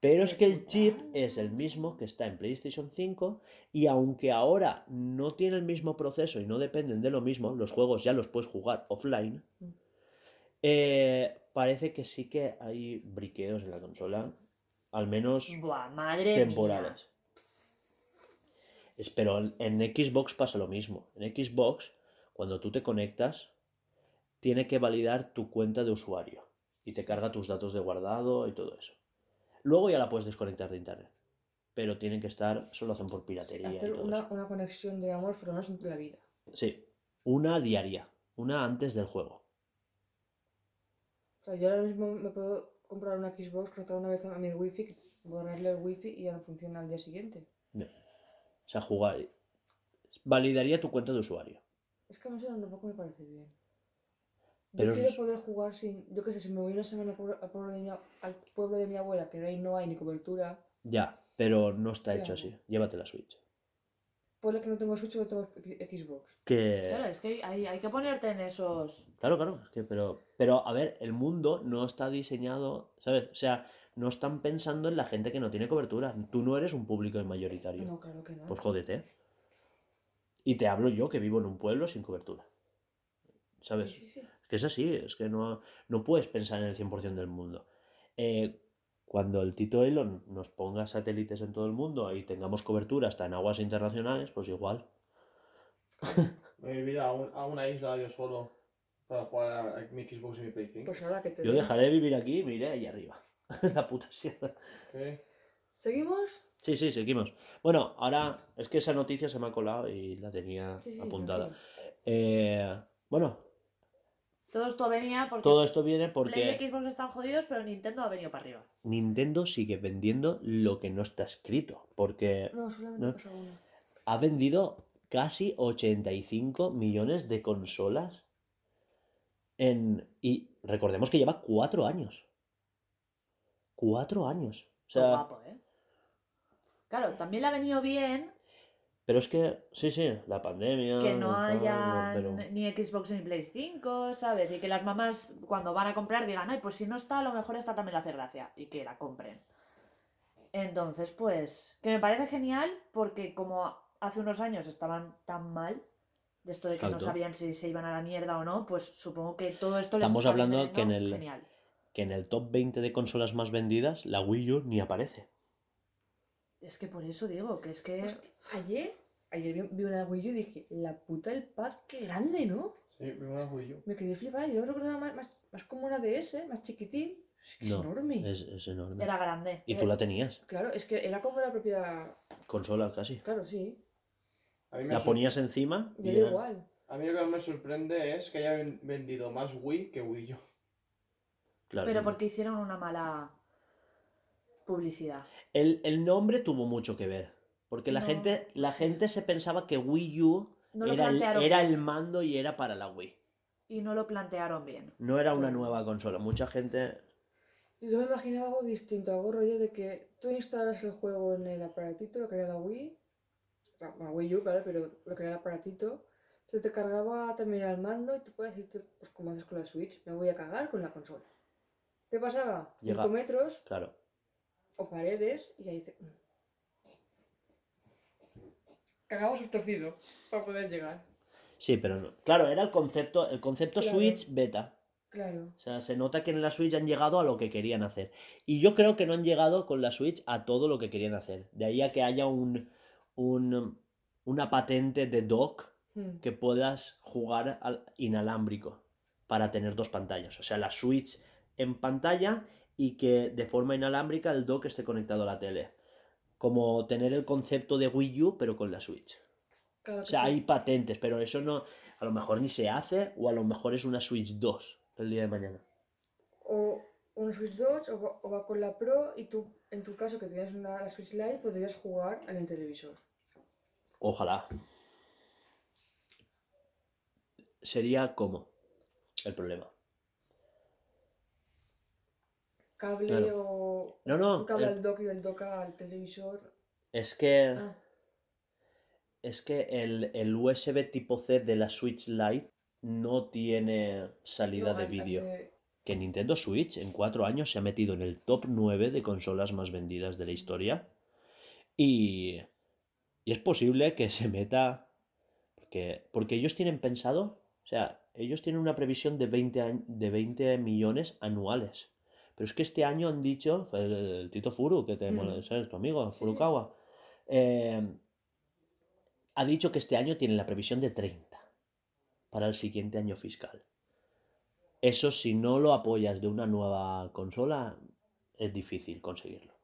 Pero es que el chip es el mismo que está en PlayStation 5 y aunque ahora no tiene el mismo proceso y no dependen de lo mismo, los juegos ya los puedes jugar offline, eh, parece que sí que hay briqueos en la consola, al menos Buah, madre temporales. Es- pero en, Xbox pasa lo mismo. En Xbox, cuando tú te conectas, tiene que validar tu cuenta de usuario y te carga tus datos de guardado y todo eso. Luego ya la puedes desconectar de internet. Pero tienen que estar, solo hacen por piratería y Hacer todo una, eso. una conexión, digamos, pero no es la vida. Sí, una diaria, una antes del juego. O sea, yo ahora mismo me puedo comprar una Xbox, conectar una vez a mi wifi, borrarle el wifi y ya no funciona al día siguiente. No. O sea, jugar. Validaría tu cuenta de usuario. Es que a mí eso tampoco me parece bien. Yo Pero quiero es- poder jugar sin. Yo qué sé, si me voy una semana al pueblo, al pueblo de mi, al pueblo de mi abuela, que ahí no hay ni cobertura, Ya, pero no está ¿Qué hecho hago? así. Llévate la Switch. ponle que no tengo Switch, pero tengo Xbox. Que. Claro, es que hay, hay que ponerte en esos. Claro, claro, es que, pero, pero a ver, el mundo no está diseñado, ¿sabes? O sea, no están pensando en la gente que no tiene cobertura. Tú no eres un público mayoritario. No, claro que no. Pues jódete. Y te hablo yo que vivo en un pueblo sin cobertura. ¿Sabes? Sí, sí, sí. Es que es así, es que no, no puedes pensar en el 100% del mundo. Eh, cuando el Tito Elon nos ponga satélites en todo el mundo y tengamos cobertura hasta en aguas internacionales, pues igual. Voy a vivir a, un- a una isla yo solo para jugar a, a mi Xbox y mi Play 5. Pues ahora que te Yo digo. dejaré de vivir aquí y me iré ahí arriba. La puta sierra. ¿Qué? ¿Seguimos? Sí, sí, seguimos. Bueno, ahora es que esa noticia se me ha colado y la tenía Sí, sí, apuntada. Eh, bueno, Todo esto venía porque todo esto viene Play y porque Xbox están jodidos, pero Nintendo ha venido para arriba. Nintendo sigue vendiendo lo que no está escrito. Porque No, solamente ¿No? pasa ha vendido casi 85 millones de consolas. En, y recordemos que lleva cuatro años. Cuatro años. O sea, guapo, ¿eh? Claro, también le ha venido bien pero es que, sí, sí, la pandemia. que no haya pero- ni Xbox ni Play 5, ¿sabes? Y que las mamás cuando van a comprar digan, ay, pues si no está, a lo mejor esta también le hace gracia. Y que la compren. Entonces, pues, que me parece genial porque como hace unos años estaban tan mal, de esto de que no sabían si se iban a la mierda o no, pues supongo que todo esto les Estamos hablando que en el- Genial. Que en el top 20 de consolas más vendidas, la Wii U ni aparece. Es que por eso digo, que es que... Hostia, ayer, ayer vi, vi una Wii U y dije, la puta del pad, qué grande, ¿no? Sí, primero Wii U. Me quedé flipada. Yo lo recordaba más, más, más como una DS, más chiquitín. Es que es No, enorme. Es, es enorme. Era grande. Y tú la tenías, Claro, es que era como la propia. consola casi. Claro, sí. A mí, me La ponías encima y era igual. a mí lo que me sorprende es que haya ven- vendido más Wii que Wii U. claro. Pero porque hicieron una mala publicidad. el, el nombre tuvo mucho que ver. Porque la No, gente, la sí. gente se pensaba que Wii U No era, el, era el mando y era para la Wii. Y no lo plantearon bien. No era una nueva consola. Mucha gente. Yo me imaginaba algo distinto, algo rollo de que tú instalas el juego en el aparatito, lo que era la Wii, la, Wii U, claro, pero lo que era el aparatito, se te cargaba también al mando y tú puedes irte, pues como haces con la Switch, me voy a cagar con la consola. ¿Qué pasaba? Llega- 5 metros Claro. o paredes y ahí dice... "Mm". Cagamos el torcido para poder llegar. Sí, pero no. Claro, era el concepto, el concepto Claro. Switch beta. Claro. O sea, se nota que en la Switch han llegado a lo que querían hacer. Y yo creo que no han llegado con la Switch a todo lo que querían hacer. De ahí a que haya un, un- una patente de dock Mm. que puedas jugar al inalámbrico para tener dos pantallas. O sea, la Switch en pantalla y que de forma inalámbrica el dock esté conectado a la tele. Como tener el concepto de Wii U, pero con la Switch. Claro O sea, sí. hay patentes, pero eso no. A lo mejor ni se hace, o a lo mejor es una Switch 2 el día de mañana. O una Switch 2 o, va- o va con la Pro y tú, en tu caso que tienes una la Switch Lite, podrías jugar en el televisor. Ojalá. Sería como el problema. Cable Claro. o No, no. un cable el- al dock y del dock al televisor. es que. Ah, Es que el, el USB tipo C de la Switch Lite no tiene salida no, de al vídeo. de- Que Nintendo Switch en cuatro años se ha metido en el top 9 de consolas más vendidas de la historia. Y, y es posible que se meta. Porque, porque ellos tienen pensado. O sea, ellos tienen una previsión de 20, añ- de 20 millones anuales. Pero es que este año han dicho. El, el Tito Furu, que te Mm. mola, ¿sabes? Tu amigo, Sí, sí. Furukawa. eh, ha dicho que este año tienen la previsión de 30 para el siguiente año fiscal. Eso si no lo apoyas de una nueva consola, es difícil conseguirlo.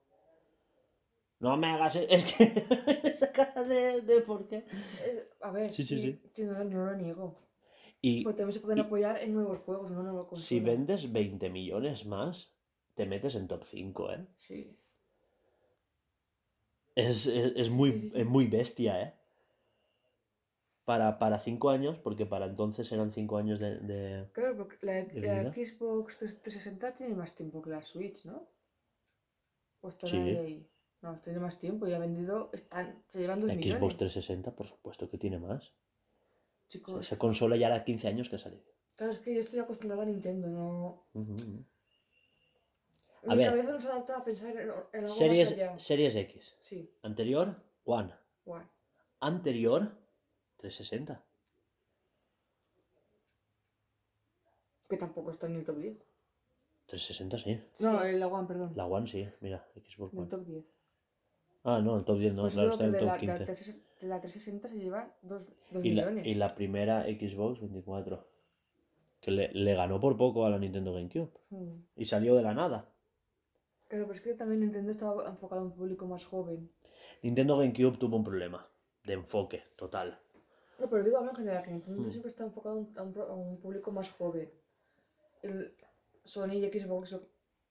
No me hagas... e- Es que... Esa cara de, de por qué. eh, a ver, Sí, sí, sí, sí. no, no lo niego. Y Pues también se pueden y- apoyar en nuevos juegos, no en una nueva consola. si vendes 20 millones más, te metes en top 5, ¿eh? Sí. Es, es- es muy, Sí, sí, sí. es muy bestia, ¿eh? Para, para 5 años, porque para entonces eran 5 años de... de- Claro, porque la, la? Xbox 360 tiene más tiempo que la Switch, ¿no? O están ahí, ahí. No, tiene más tiempo y ha vendido. Están, se llevan dos La millones. Xbox 360, por supuesto que tiene más. Chicos, Esa consola ya hará 15 años que ha salido. claro, es que yo estoy acostumbrada a Nintendo, no. Ujú. A Mi ver. cabeza no se adapta a pensar en, en algo más Series, allá. series X. Sí, Anterior, One. Anterior, 360. Que tampoco está en el top 10. 360 sí. No, el la One, perdón. La One sí, mira, Xbox En el top 10. Ah, no, el top 10 no, Pues claro, está en el la, top de la 15. 360 de la 360 se lleva 2 Y la, millones. y la primera Xbox 24. Que le, le ganó por poco a la Nintendo GameCube. Mm. Y salió de la nada. Claro, pero es que también Nintendo estaba enfocado a un público más joven. Nintendo GameCube tuvo un problema de enfoque total. No, pero digo ahora en general, que Nintendo Mm. siempre está enfocado a un, a público más joven. El Sony y Xbox,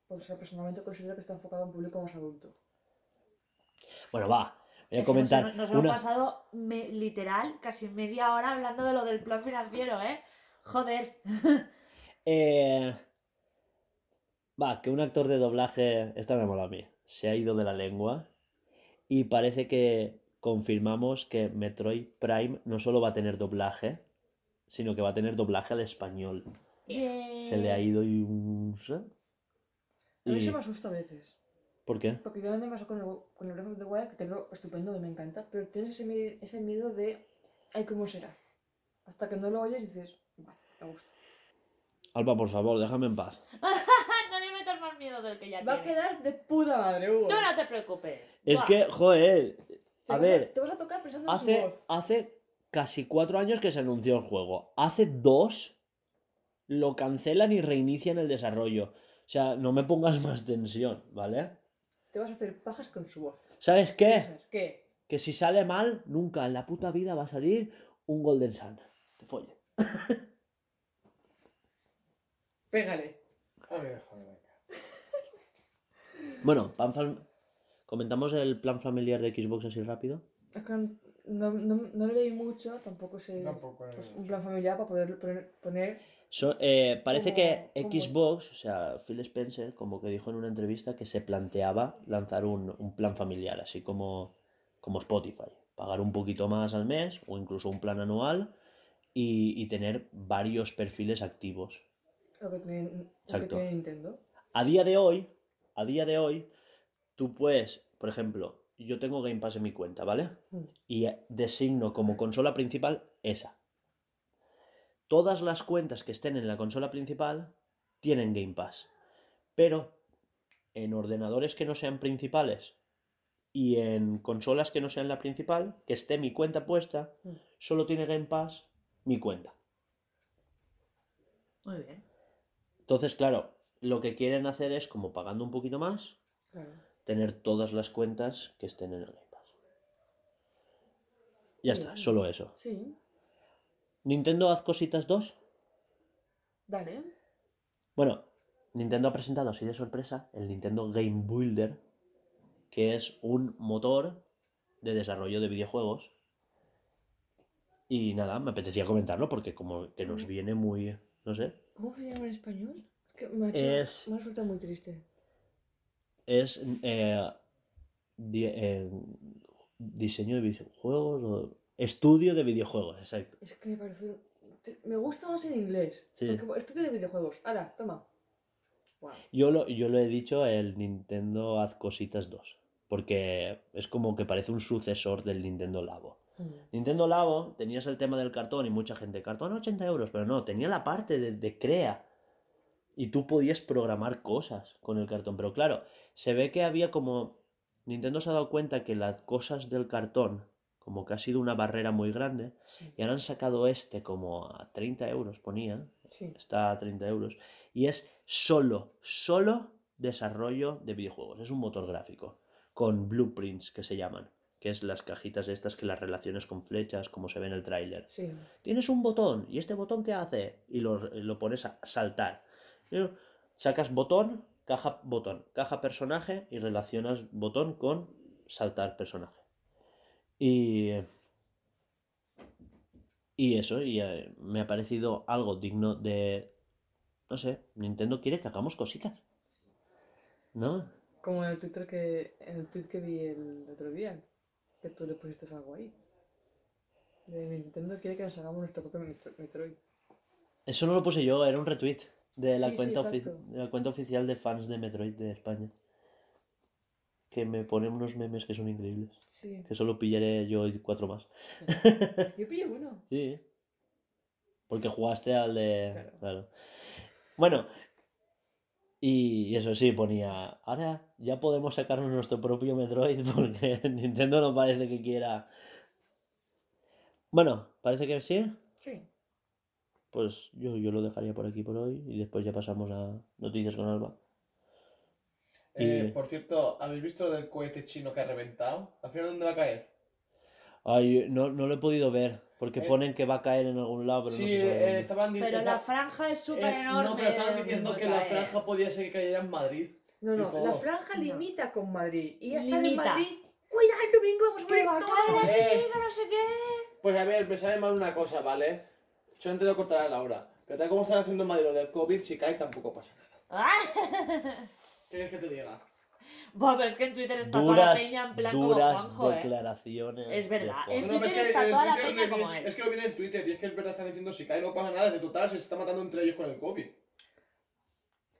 pues, yo personalmente considero que está enfocado a un público más adulto. Bueno, va. Voy a comentar Nos, nos hemos pasado me- literal casi media hora hablando de lo del plan financiero, ¿eh? Joder. Eh, Va, que un actor de doblaje, esta me mola a mí, se ha ido de la lengua y parece que confirmamos que Metroid Prime no solo va a tener doblaje, sino que va a tener doblaje al español. Se le ha ido y un... A mí Y- se me asusta a veces. ¿Por qué? Porque yo me pasó con el, con el Breath of the Wild, que quedó estupendo, me encanta. Pero tienes ese miedo de, ay, ¿cómo será? Hasta que no lo oyes y dices, vale, me gusta. Alba, por favor, déjame en paz. no le metas más miedo del que ya Va a tiene. quedar de puta madre, Hugo. Tú no te preocupes. Es Buah. que, joder, Te a vas ver, te vas a tocar pensando en su hace, voz. hace casi cuatro años que se anunció el juego. Hace dos lo cancelan y reinician el desarrollo. O sea, no me pongas más tensión, ¿vale? Te vas a hacer pajas con su voz. ¿Sabes qué? ¿Qué? Que si sale mal, nunca en la puta vida va a salir un Golden Sun. Te folle. Pégale. A ver, joder, venga. Bueno, plan fam- comentamos el plan familiar de Xbox así rápido. Es que no, no, no, no le leí mucho, tampoco sé. Tampoco pues, un plan familiar para poder poner, poner So- eh, parece que Como- Xbox, o sea, Phil Spencer, como que dijo en una entrevista que se planteaba lanzar un, un plan familiar, así como, como Spotify. Pagar un poquito más al mes o incluso un plan anual y, y tener varios perfiles activos. Lo que tiene, lo que Exacto. tiene Nintendo. A día de hoy, a día de hoy, tú puedes, por ejemplo, yo tengo Game Pass en mi cuenta, ¿vale? Mm. Y designo como consola principal esa. Todas las cuentas que estén en la consola principal tienen Game Pass. Pero en ordenadores que no sean principales y en consolas que no sean la principal, que esté mi cuenta puesta, Mm. solo tiene Game Pass mi cuenta. Muy bien. Entonces, claro, lo que quieren hacer es, como pagando un poquito más, Claro. tener todas las cuentas que estén en el Game Pass. Ya está, solo eso. Sí. Nintendo haz cositas 2. Dale. Bueno, Nintendo ha presentado así de sorpresa el Nintendo Game Builder, que es un motor de desarrollo de videojuegos. Y nada, me apetecía comentarlo porque como que nos Mm. viene muy, no sé, ¿Cómo se llama en español? Que me ha hecho. Es- Me ha resultado muy triste. es eh, di- eh, diseño de videojuegos o estudio de videojuegos, exacto. Es que me parece. Me gusta más en inglés. Sí. Porque estudio de videojuegos. Ahora, toma. Wow. Yo lo, yo lo he dicho el Nintendo Haz Cositas 2, porque es como que parece un sucesor del Nintendo Labo. Mm. Nintendo Labo tenías el tema del cartón y mucha gente, cartón 80 euros, pero no, tenía la parte de, de crea. Y tú podías programar cosas con el cartón. Pero claro, se ve que había como... Nintendo se ha dado cuenta que las cosas del cartón, como que ha sido una barrera muy grande, Sí. y ahora han sacado este como a 30 euros, ponía. Sí. Está a 30 euros. Y es solo, solo desarrollo de videojuegos. Es un motor gráfico. Con blueprints que se llaman. Que es las cajitas estas que las relaciones con flechas, como se ve en el tráiler. Sí. Tienes un botón. ¿Y este botón qué hace? Y lo, lo pones a saltar. Sacas botón, caja, botón, caja personaje y relacionas botón con saltar personaje. Y. Y eso, y eh, me ha parecido algo digno de. No sé, Nintendo quiere que hagamos cositas. ¿No? Como en el Twitter que. En el tweet que vi el otro día. Que tú le pusiste algo ahí. De Nintendo quiere que nos hagamos nuestro propio Metro- Metroid. Eso no lo puse yo, era un retweet de la, Sí, cuenta, de la cuenta oficial de fans de Metroid de España. Que me ponen unos memes que son increíbles. Sí. Que solo pillaré yo y cuatro más. Yo pillé uno. Sí. Porque jugaste al de. Claro. Claro. Bueno. Y eso sí, ponía. Ahora ya podemos sacarnos nuestro propio Metroid porque Nintendo no parece que quiera. Bueno, parece que sí. Sí. Pues yo, yo lo dejaría por aquí por hoy y después ya pasamos a noticias con Alba. Eh, Y- por cierto, ¿habéis visto lo del cohete chino que ha reventado? ¿Al final dónde va a caer? Ay, no, no lo he podido ver porque Eh, ponen que va a caer en algún lado, pero sí, no sabe eh, estaban Pero diciendo. la franja es súper enorme. no, pero estaban diciendo que la franja podía ser que cayera en Madrid. No, no, la franja No. limita con Madrid. Y ya están en. Madrid. ¡Cuidado el domingo! ¡Vamos a morir todos! Eh. no sé qué. Pues a ver, me sabe mal una cosa, ¿vale? Solamente lo cortará Laura. Pero tal como están haciendo en Madrid lo del COVID, si cae tampoco pasa nada. Ah. ¿Qué quieres que te diga? Buah, pero es que en Twitter está toda la Duras, peña en plan duras como Juanjo, ¿eh? declaraciones. Es de verdad, Juanjo. en No, Twitter es que está en toda la Twitter peña lo como viene- él. Es que lo viene en Twitter y es que es verdad, están diciendo si cae no pasa nada, de total se está matando entre ellos con el COVID.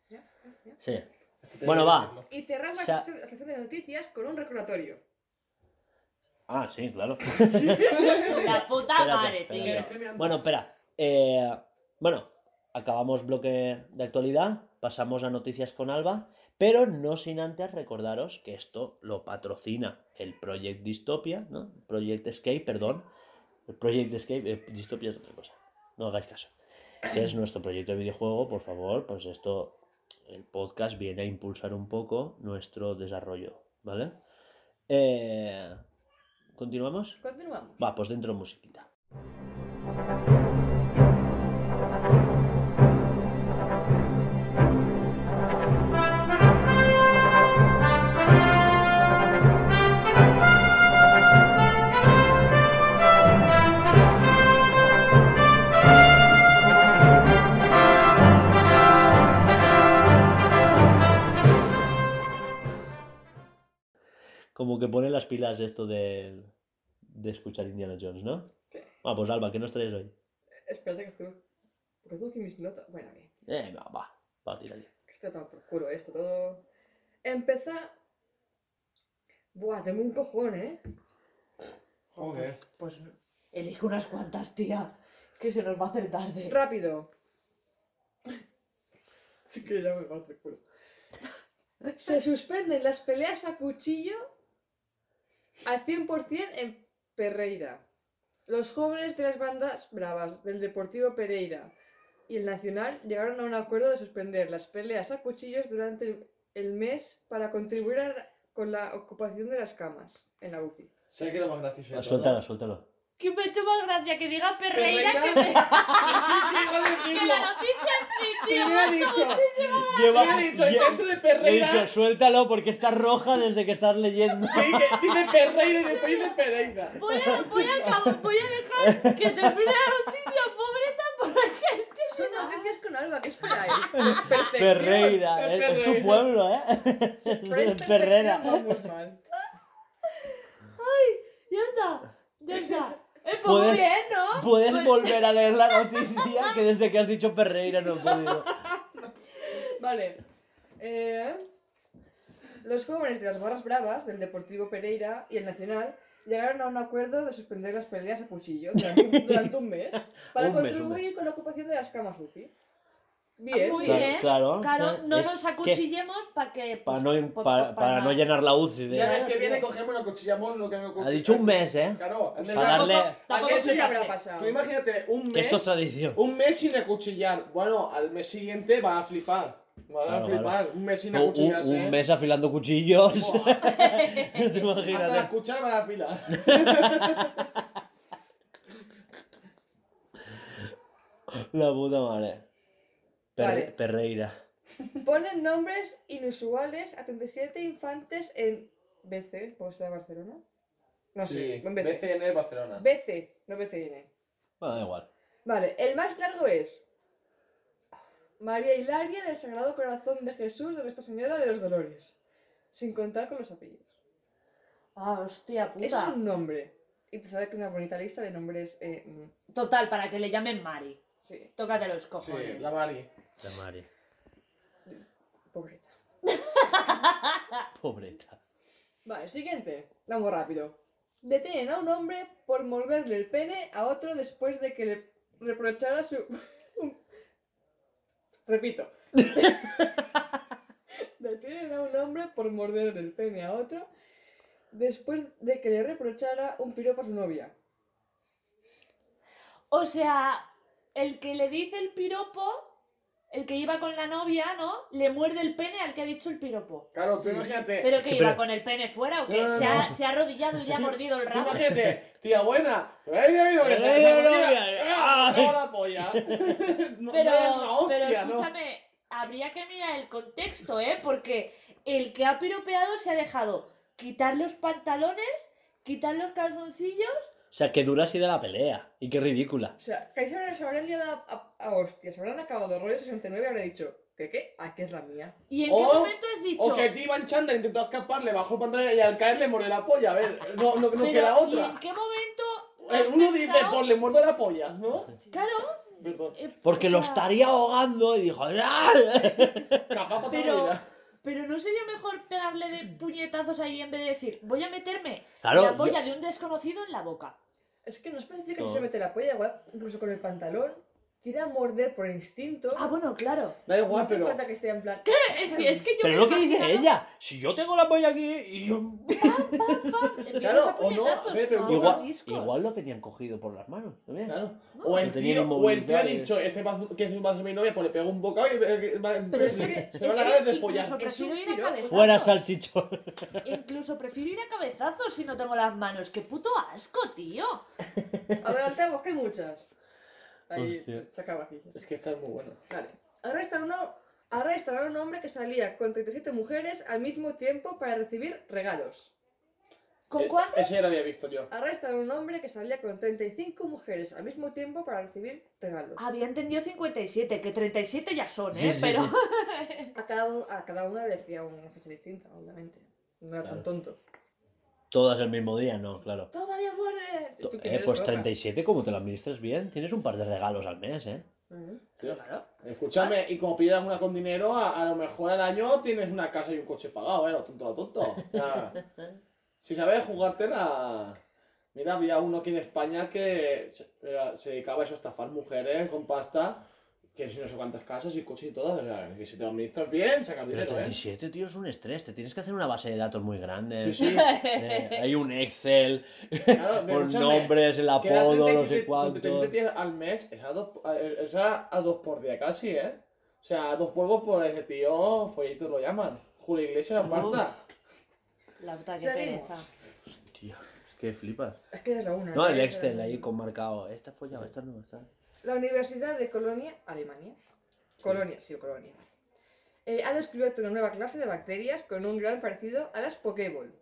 Ya, ya, ya. Sí. Esto te Bueno, va. Y cerramos O sea- la sección- la sección de noticias con un recordatorio. Ah, sí, claro. La puta Espérate, madre, espérate. tío. Mirando. Bueno, espera. Eh, bueno, acabamos bloque de actualidad, pasamos a noticias con Alba, pero no sin antes recordaros que esto lo patrocina el Project Dystopia, ¿no? Project Escape, perdón. El Project Escape, eh, Dystopia es otra cosa. No hagáis caso. Que es nuestro proyecto de videojuego, por favor, pues esto, el podcast viene a impulsar un poco nuestro desarrollo, ¿vale? Eh, ¿Continuamos? Continuamos. Va, pues dentro musiquita.「como que pone las pilas esto de, de escuchar Indiana Jones, ¿no? Sí. Ah, pues Alba, ¿qué nos traes hoy? Espérate que estoy. Porque tengo aquí mis notas. Bueno, bien. Eh, va, va, va, tírale. Que está todo por culo esto, todo. Empezar. Buah, tengo un cojón, ¿eh? Joder. Pues elige unas cuantas, tía. Que se nos va a hacer tarde. Rápido. Sí que ya me parte el culo. Se suspenden las peleas a cuchillo al 100% en Pereira. Los jóvenes de las bandas bravas del Deportivo Pereira y el Nacional llegaron a un acuerdo de suspender las peleas a cuchillos durante el, mes para contribuir a- con la ocupación de las camas en la UCI. Sé que lo más gracioso de Ah, todo. suéltalo, suéltalo. Que me ha hecho más gracia que diga Perreira, Perreira. que, me- Sí, sí, sí, iba a que la noticia en sí, tío. Me ha dicho. Lleva, Me ha dicho, lle- intento de le he Perreira. dicho, suéltalo porque está roja desde que estás leyendo. Sí, que dice Perreira y después dice Pereira. Voy a, voy, a, acab- voy a dejar que termine la noticia, pobreta, porque es que Son noticias con Alba, ¿qué esperáis? Perfección. Perreira, Es es, es tu Perreira. pueblo, ¿eh? Si esperáis Perrera. Vamos mal. ya está, ya está. Eh, pues Puedes- bien, ¿no? Puedes Pues- volver a leer la noticia que desde que has dicho Perreira no he podido. Vale. Eh, los jóvenes de las barras bravas del Deportivo Pereira y el Nacional llegaron a un acuerdo de suspender las peleas a cuchillo durante, un- durante un mes para Un mes, un contribuir con la ocupación de las camas UCI. Ah, Bien, Muy bien. bien. Claro, Claro, claro. no Es nos que- acuchillemos para que. Para pues, no, pues, para, pues, para no llenar la UCI de... Ya Claro, ves que viene, cogemos una cuchillamos lo que no Ha dicho un mes, ¿eh? Claro, Pues Para darle- Tampoco ¿A qué se habrá pasado. Tú imagínate un Que mes. esto es tradición. Un mes sin acuchillar. Bueno, al mes siguiente va a flipar. Va a Claro, flipar. Un mes sin Un, un- acuchillarse. un ¿eh? mes afilando cuchillos. Buah, Te Hasta las imaginas. cucharas van a afilar. La puta madre. Per- Vale. Perreira. Ponen nombres inusuales a 37 infantes en BC, ¿puedo ser Barcelona? No sé, Sí, en BC. BCN Barcelona. BC, no BCN. Bueno, da igual. Vale, el más largo es María Hilaria del Sagrado Corazón de Jesús de Nuestra Señora de los Dolores, sin contar con los apellidos. Ah, hostia puta. Eso es un nombre. Y te sale que una bonita lista de nombres. Eh, mm, Total, para que le llamen Mari. sí, Tócate los Sí, cojones. la Mari. La Mari. pobreta. Pobreta. Vale, siguiente. Vamos rápido. Detienen a un hombre por morderle el pene a otro después de que le reprochara su. Repito. Detienen a un hombre por morderle el pene a otro después de que le reprochara un piropo a su novia. O sea, el que le dice el piropo, el que iba con la novia, ¿no? Le muerde el pene al que ha dicho el piropo. Claro, tú imagínate. ¿Pero que iba pero- con el pene fuera o qué? No, no, se, ha, se ha arrodillado y le ha mordido el rabo. imagínate, tía buena. Pero ahí ya vino que se ¡Eh, novia! movía. ¡Ah, la polla! Pero, hostia, pero escúchame, habría que mirar el contexto, ¿eh? Porque el que ha piropeado se ha dejado quitar los pantalones, quitar los calzoncillos. O sea, que dura así de la pelea. Y qué ridícula. O sea, que ahí se habrán, liado a, a, a hostias, se habrán acabado rollo 69 y habrá dicho, ¿qué qué? Aquí es la mía. ¿Y en O- qué momento has dicho? O que en chándal, intentó escapar, le bajó el pantalón y al caer le mordió la polla. A ver, no, no, no Pero, queda ¿Y otra. en qué momento has uno dice, pensado- pues le muerdo la polla, ¿no? Claro. Perdón. eh, Porque o lo sea, estaría ahogando y dijo... ¡Ah! Capaz para Pero- toda la vida. Pero no sería mejor pegarle de puñetazos ahí en vez de decir, voy a meterme Claro, la yo- polla de un desconocido en la boca. Es que no especifica No. si se mete la polla, igual, incluso con el pantalón, tira a morder por instinto. Ah, bueno, claro. Da no igual, hace pero. falta que esté en plan. Es que, es que yo Pero lo que dice ella. Si yo tengo la polla aquí y yo... Empiezas Claro, a o no, a ver, pero no, Igual, igual lo tenían cogido por las manos. ¿no ves? Claro. No, O el, no tío, o el tío ha dicho, va, que es un vaso de mi novia, pues le pega un bocado y Pero es se, que, se va es a la de follar. prefiero Es ir a. Fuera salchichón. Incluso prefiero ir a cabezazos si no tengo las manos. ¡Qué puto asco, tío! Adelantamos, que hay muchas. Ahí Hostia. se acaba aquí. Es que está muy bueno. Vale. Arrestan, uno, arrestan a un hombre que salía con 37 mujeres al mismo tiempo para recibir regalos. ¿Con Eh, cuántos? Ese ya lo había visto yo. Arrestan a un hombre que salía con 35 mujeres al mismo tiempo para recibir regalos. Había entendido 57, que 37 ya son, Sí, ¿eh? sí, Pero... sí. A cada, uno- a cada una le decía una fecha distinta, obviamente. No era tan Claro. tonto. Todas el mismo día, no, claro. Toma mi amor. eh. ¿Tú Eh, pues loca? 37, como te lo administres bien, tienes un par de regalos al mes, ¿eh? Ujú. Tío, Escúchame, y como pidas una con dinero, a, a lo mejor al año tienes una casa y un coche pagado, ¿eh? Lo tonto, lo tonto. Si sabes jugártela. Mira, había uno aquí en España que se, era- se dedicaba a eso, a estafar mujeres con pasta, que si no sé cuántas casas y coches y todo. O sea, que si te lo administras bien, sacas Pero dinero, ¿eh? 37, tío, es un estrés. Te tienes que hacer una base de datos muy grande. Sí, sí. Eh, hay un Excel Claro, pero con nombres, el apodo, no 37 sé con cuánto. 37 tienes al mes, es a, dos, es a, a dos por día casi, ¿eh? O sea, a dos polvos por ese tío, follito lo llaman. Julio Iglesias aparta. La puta que pereza. Tío, es que flipas. Es que es la una. No, el ¿eh? Excel ahí con marcado. Esta follado, esta no, esta. La Universidad de Colonia, Alemania. Colonia, sí, Colonia. eh, ha descubierto una nueva clase de bacterias con un gran parecido a las Pokéball,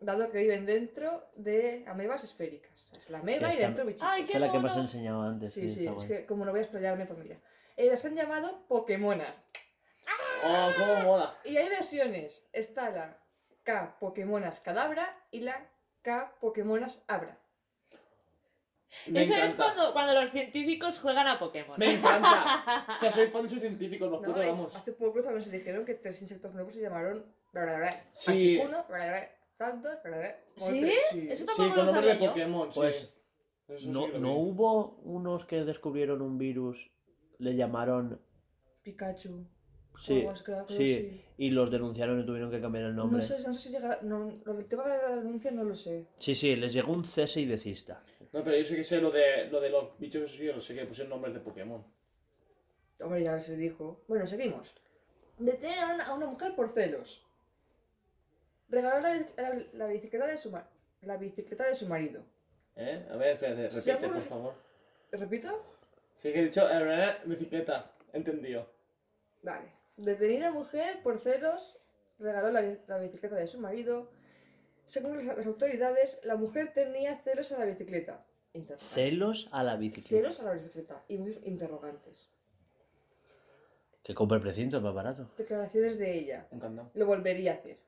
dado que viven dentro de amebas esféricas. Es la ameba y dentro bichitos. Ay, qué es la que me has mono. enseñado antes. Sí, sí, es guay. que como no voy a explayarme, pues mira. Eh, las han llamado Pokémonas. Oh, cómo mola. Y hay versiones. Está la K Pokémonas Cadabra y la K Pokémonas Abra. Me Eso es cuando, cuando los científicos juegan a Pokémon. Me encanta. O sea, soy fan de sus científicos, los No, putos es- vamos. hace poco también se dijeron que tres insectos nuevos se llamaron bla, bla, bla, Sí. Articuno, bla, bla, bla, tantos, bla, bla, bla, como ¿Sí? Eso sí, tampoco con lo de yo. Pokémon, sí. Pues, Eso sí ¿No, que lo ¿no vi. hubo unos que descubrieron un virus, le llamaron... Pikachu. Sí, creo que sí, y los denunciaron y tuvieron que cambiar el nombre. No sé, no sé si llega. No, lo del tema de la denuncia no lo sé. Sí, sí, les llegó un cese y desista. No, pero yo sí que sé lo de, lo de los bichos, yo lo sé que pusieron nombres de Pokémon. Hombre, ya se dijo. Bueno, seguimos. Detienen a una, a una mujer por celos. Regaló la, bici- la- la bicicleta de su ma- la bicicleta de su marido. ¿Eh? A ver, espérate, repite, por favor. ¿Te repito? Sí que he dicho, eh, bicicleta, entendido. Vale. Detenida mujer por celos, regaló la, bi- la bicicleta de su marido. Según las, las autoridades, la mujer tenía celos a la bicicleta. Celos a la bicicleta. Celos a la bicicleta. Y muchos interrogantes. Que compre el precinto, es más barato. Declaraciones de ella. Un candado. Lo volvería a hacer.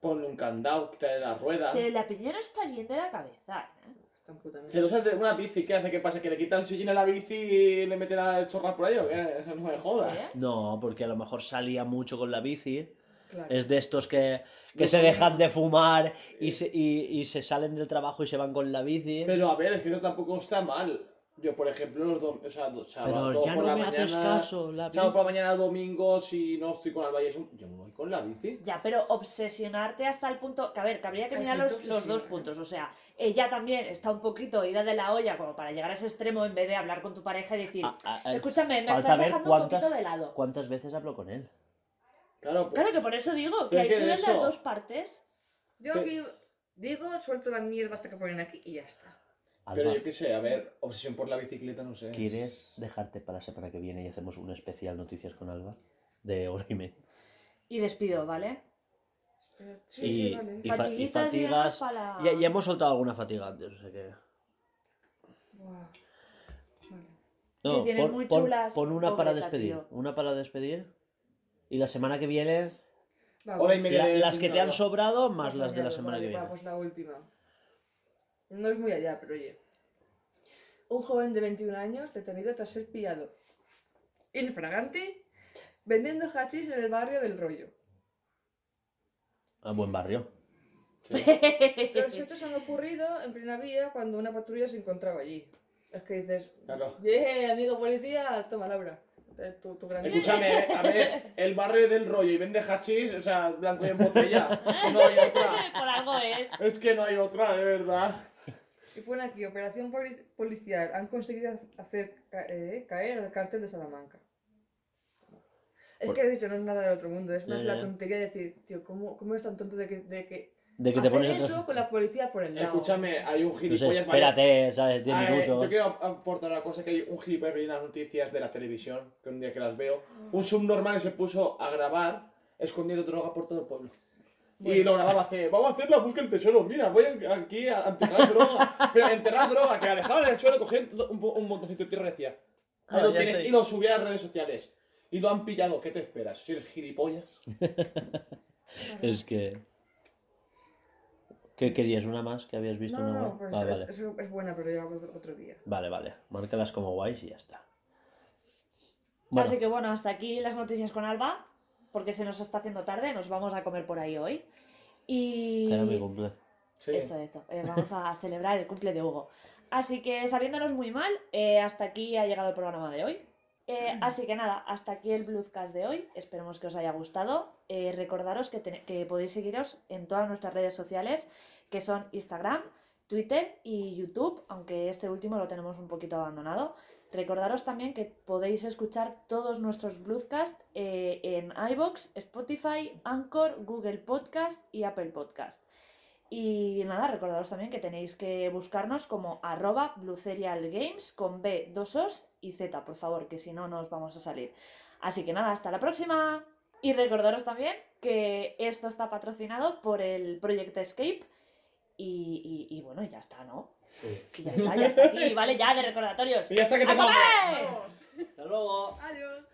Ponle un candado, quítale la rueda. Pero la piñera está bien de la cabeza, ¿eh? Está en puta mierda. Una bici, ¿qué hace? ¿Qué pasa? ¿Que le quita el sillín a la bici y le mete la- el chorras por ahí o qué? Eso no me joda. ¿Eh? No, porque a lo mejor salía mucho con la bici. Claro. Es de estos que, que se dejan de fumar y se, y, y se salen del trabajo y se van con la bici. Pero a ver, es que eso tampoco está mal. Yo, por ejemplo, los dom- o sea, do- sábado Pero ya por no la me mañana, haces caso, la bici. sábado por la mañana, domingo, si no estoy con Alba y eso, yo me voy con la bici. Ya, pero obsesionarte hasta el punto. Que a ver, que habría que mirar los, los dos puntos. O sea, ella también está un poquito ida de la olla como para llegar a ese extremo en vez de hablar con tu pareja y decir, Ah, ah, escúchame, me falta estás ver dejando un poquito de lado. cuántas veces hablo con él. Claro, pues, Claro que por eso digo que hay que ver las dos partes. Yo Pero- aquí digo, suelto la mierda hasta que ponen aquí y ya está. Pero yo qué sé, a ver, obsesión por la bicicleta, no sé. ¿quieres dejarte para la semana que viene y hacemos un especial noticias con Alba? De hora y media. Y despido, ¿vale? Sí, y, sí, vale. y fa- fatigas. para- Ya, ya hemos soltado alguna fatiga antes, o sea que. Buah. Vale. No, tienes pon, muy pon- chulas, pon una para despedir. tío. Una para despedir. Y la semana que viene, Va, la- las que te han sobrado más Pues las de la semana vale, que viene. pues la última. No es muy allá, pero oye. Un joven de 21 años detenido tras ser pillado infragante vendiendo hachís en el barrio del rollo. A buen barrio. Sí. Los hechos han ocurrido en plena vía cuando una patrulla se encontraba allí. Es que dices, Claro. yeah, amigo policía, toma Laura. Eh, Tu, tu gran Escúchame, eh, a ver, el barrio del rollo y vende hachís, o sea, blanco y en botella. No hay otra. por algo es. Es que no hay otra, de verdad. Y pone aquí, operación poli- policial. Han conseguido hacer ca- eh, caer al cártel de Salamanca. Es Por- que he dicho, no es nada del otro mundo. Es más Ya, la ya. tontería de decir, tío, ¿cómo, cómo eres tan tonto de que, de que De que te hacer pones eso con la policía por el lado? Escúchame, hay un gilipollas. espérate, ¿sabes? 10 Ah, eh, minutos. yo quiero aportar una cosa que hay un gilipollas que vi en las noticias de la televisión, que un día que las veo, un subnormal se puso a grabar escondiendo droga por todo el pueblo. Y lo grababa hace, vamos a hacer la búsqueda del tesoro, mira, voy aquí a enterrar droga. Pero enterrar droga, que la dejaban en el suelo, cogían un, un montoncito de tierra y decía, Ah, lo tienes, y lo subía a las redes sociales. Y lo han pillado, ¿qué te esperas? Si eres gilipollas. Es que. ¿Qué querías? ¿Una más que habías visto? No, una no, pues Ah, es, vale. es, es buena, pero ya otro día. vale, vale. Márcalas como guays y ya está. Bueno, Así que bueno, hasta aquí las noticias con Alba, porque se nos está haciendo tarde, nos vamos a comer por ahí hoy. Y... era mi cumple. Sí. Eso, eso. eh, vamos a celebrar el cumple de Hugo. Así que sabiéndonos muy mal, eh, hasta aquí ha llegado el programa de hoy. Eh, así que nada, hasta aquí el Bluescast de hoy. Esperemos que os haya gustado. Eh, recordaros que, que podéis seguiros en todas nuestras redes sociales, que son Instagram, Twitter y YouTube, aunque este último lo tenemos un poquito abandonado. Recordaros también que podéis escuchar todos nuestros Bluescast eh, en iBox, Spotify, Anchor, Google Podcast y Apple Podcast. Y nada, recordaros también que tenéis que buscarnos como arroba Games con B, dos Os y Z, por favor, que si no, no os vamos a salir. Así que nada, hasta la próxima. Y recordaros también que esto está patrocinado por el Project Escape. Y, y- y bueno, ya está, ¿no? Y ya está, ya está aquí, vale, ya de recordatorios. Y ya está que te ¡A comer! ¡Vamos! Hasta luego. ¡Adiós!